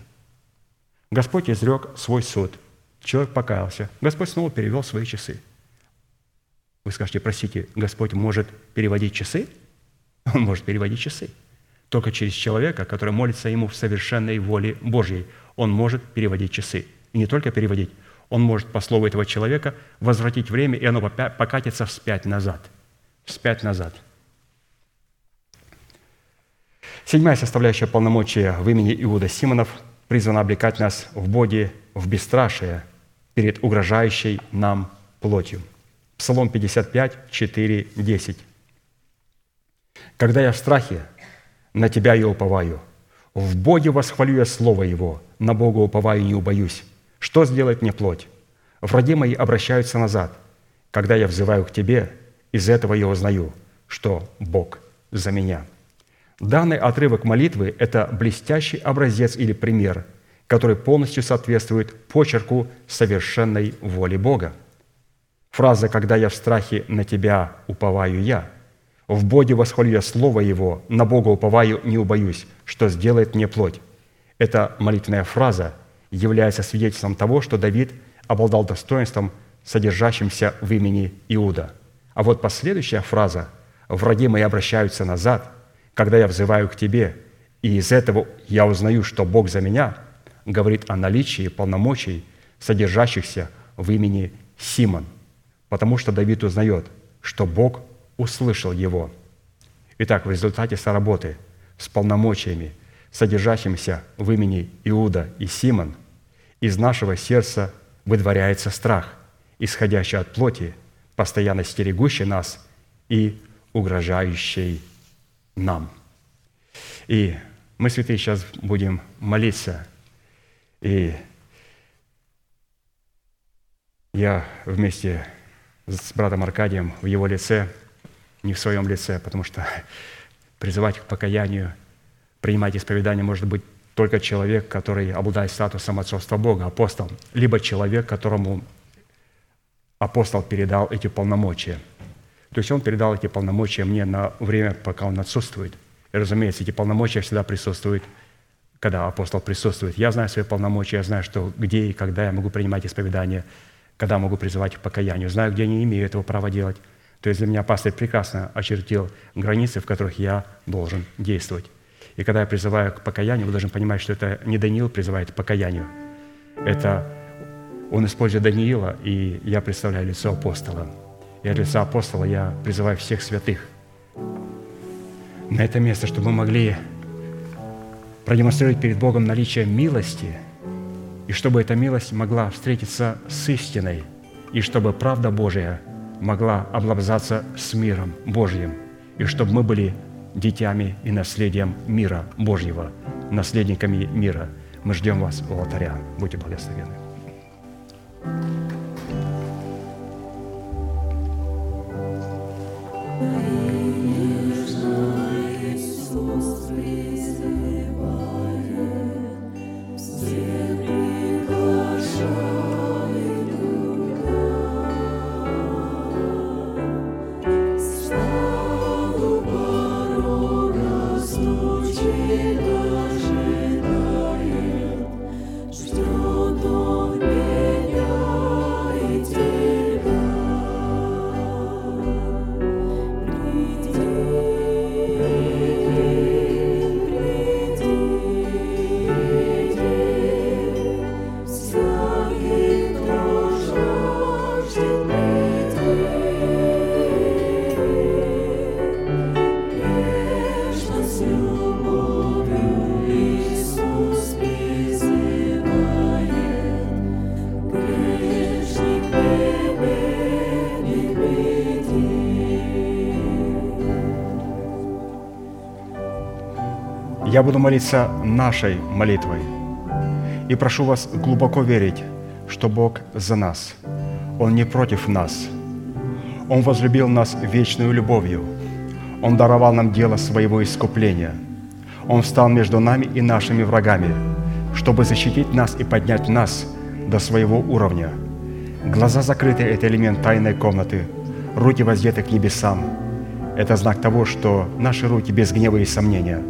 Господь изрек свой суд. Человек покаялся. Господь снова перевел свои часы. Вы скажете, простите, Господь может переводить часы? Он может переводить часы. Только через человека, который молится Ему в совершенной воле Божьей, Он может переводить часы. И не только переводить, Он может по слову этого человека возвратить время, и оно покатится вспять назад. Вспять назад. Седьмая составляющая полномочия в имени Иуда Симонов призвана облекать нас в Боге в бесстрашие перед угрожающей нам плотью – Псалом 55, 4, 10. «Когда я в страхе, на Тебя я уповаю. В Боге восхвалю я Слово Его, на Бога уповаю не убоюсь. Что сделает мне плоть? Враги мои обращаются назад. Когда я взываю к Тебе, из этого я узнаю, что Бог за меня». Данный отрывок молитвы – это блестящий образец или пример, который полностью соответствует почерку совершенной воли Бога – Фраза «когда я в страхе на Тебя уповаю я», «в Боге восхвалю я Слово Его, на Бога уповаю, не убоюсь, что сделает мне плоть». Эта молитвенная фраза является свидетельством того, что Давид обладал достоинством, содержащимся в имени Иуда. А вот последующая фраза «враги мои обращаются назад, когда я взываю к Тебе, и из этого я узнаю, что Бог за меня», говорит о наличии полномочий, содержащихся в имени Симон, потому что Давид узнает, что Бог услышал его. Итак, в результате соработы с полномочиями, содержащимися в имени Иуда и Симон, из нашего сердца выдворяется страх, исходящий от плоти, постоянно стерегущий нас и угрожающий нам. И мы, святые, сейчас будем молиться. И я вместе с братом Аркадием в его лице, не в своем лице, потому что призывать к покаянию, принимать исповедание может быть только человек, который обладает статусом отцовства Бога, апостол, либо человек, которому апостол передал эти полномочия. То есть он передал эти полномочия мне на время, пока он отсутствует. И, разумеется, эти полномочия всегда присутствуют, когда апостол присутствует. Я знаю свои полномочия, я знаю, что где и когда я могу принимать исповедание, когда могу призывать к покаянию. Знаю, где не имею этого права делать. То есть для меня пастырь прекрасно очертил границы, в которых я должен действовать. И когда я призываю к покаянию, вы должны понимать, что это не Даниил призывает к покаянию. Это он использует Даниила, и я представляю лицо апостола. И от лица апостола я призываю всех святых на это место, чтобы мы могли продемонстрировать перед Богом наличие милости, и чтобы эта милость могла встретиться с истиной, и чтобы правда Божия могла облобзаться с миром Божьим, и чтобы мы были детьми и наследием мира Божьего, наследниками мира. Мы ждем вас у алтаря. Будьте благословенны. Bye. Я буду молиться нашей молитвой. И прошу вас глубоко верить, что Бог за нас. Он не против нас. Он возлюбил нас вечную любовью. Он даровал нам дело своего искупления. Он встал между нами и нашими врагами, чтобы защитить нас и поднять нас до своего уровня. Глаза закрыты – это элемент тайной комнаты. Руки воздеты к небесам. Это знак того, что наши руки без гнева и сомнения –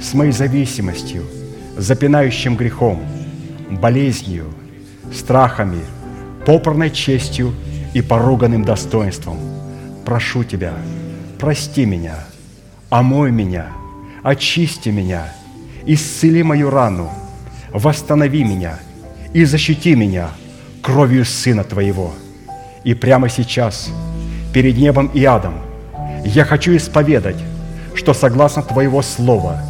с моей зависимостью, запинающим грехом, болезнью, страхами, попорной честью и поруганным достоинством. Прошу Тебя, прости меня, омой меня, очисти меня, исцели мою рану, восстанови меня и защити меня кровью Сына Твоего. И прямо сейчас, перед небом и адом, я хочу исповедать, что согласно Твоего Слова –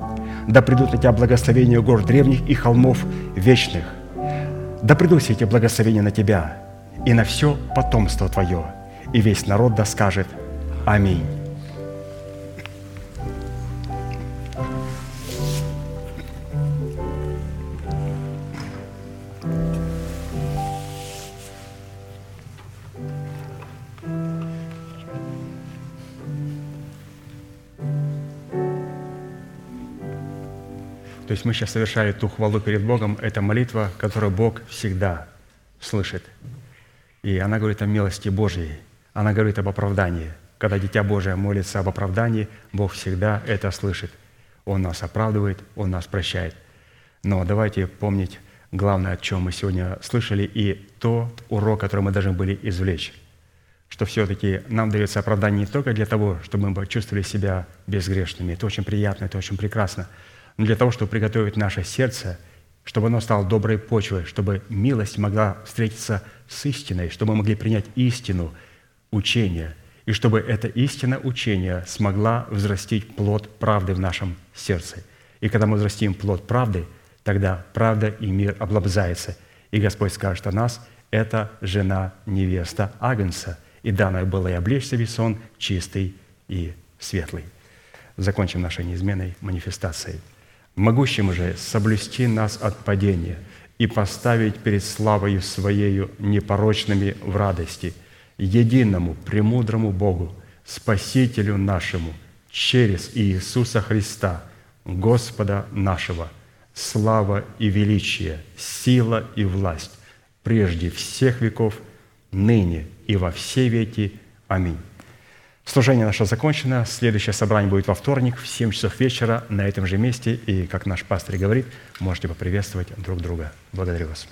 да придут на тебя благословения гор древних и холмов вечных. Да придут все эти благословения на тебя и на все потомство твое, и весь народ да скажет Аминь. Есть мы сейчас совершали ту хвалу перед Богом. Это молитва, которую Бог всегда слышит. И она говорит о милости Божьей. Она говорит об оправдании. Когда Дитя Божие молится об оправдании, Бог всегда это слышит. Он нас оправдывает, Он нас прощает. Но давайте помнить главное, о чем мы сегодня слышали, и тот урок, который мы должны были извлечь, что все-таки нам дается оправдание не только для того, чтобы мы почувствовали себя безгрешными. Это очень приятно, это очень прекрасно. Для того, чтобы приготовить наше сердце, чтобы оно стало доброй почвой, чтобы милость могла встретиться с истиной, чтобы мы могли принять истину, учение, и чтобы эта истина учения смогла взрастить плод правды в нашем сердце. И когда мы взрастим плод правды, тогда правда и мир облобзается. И Господь скажет о нас, это жена невеста Агнца, и данное было и облечься весь сон чистый и светлый. Закончим нашей неизменной манифестацией. Могущим же соблюсти нас от падения и поставить перед славою Своею непорочными в радости – единому, премудрому Богу, Спасителю нашему, через Иисуса Христа, Господа нашего, слава и величие, сила и власть, прежде всех веков, ныне и во все веки. Аминь. Служение наше закончено. Следующее собрание будет во вторник в 7 часов вечера на этом же месте. И, как наш пастор говорит, можете поприветствовать друг друга. Благодарю вас.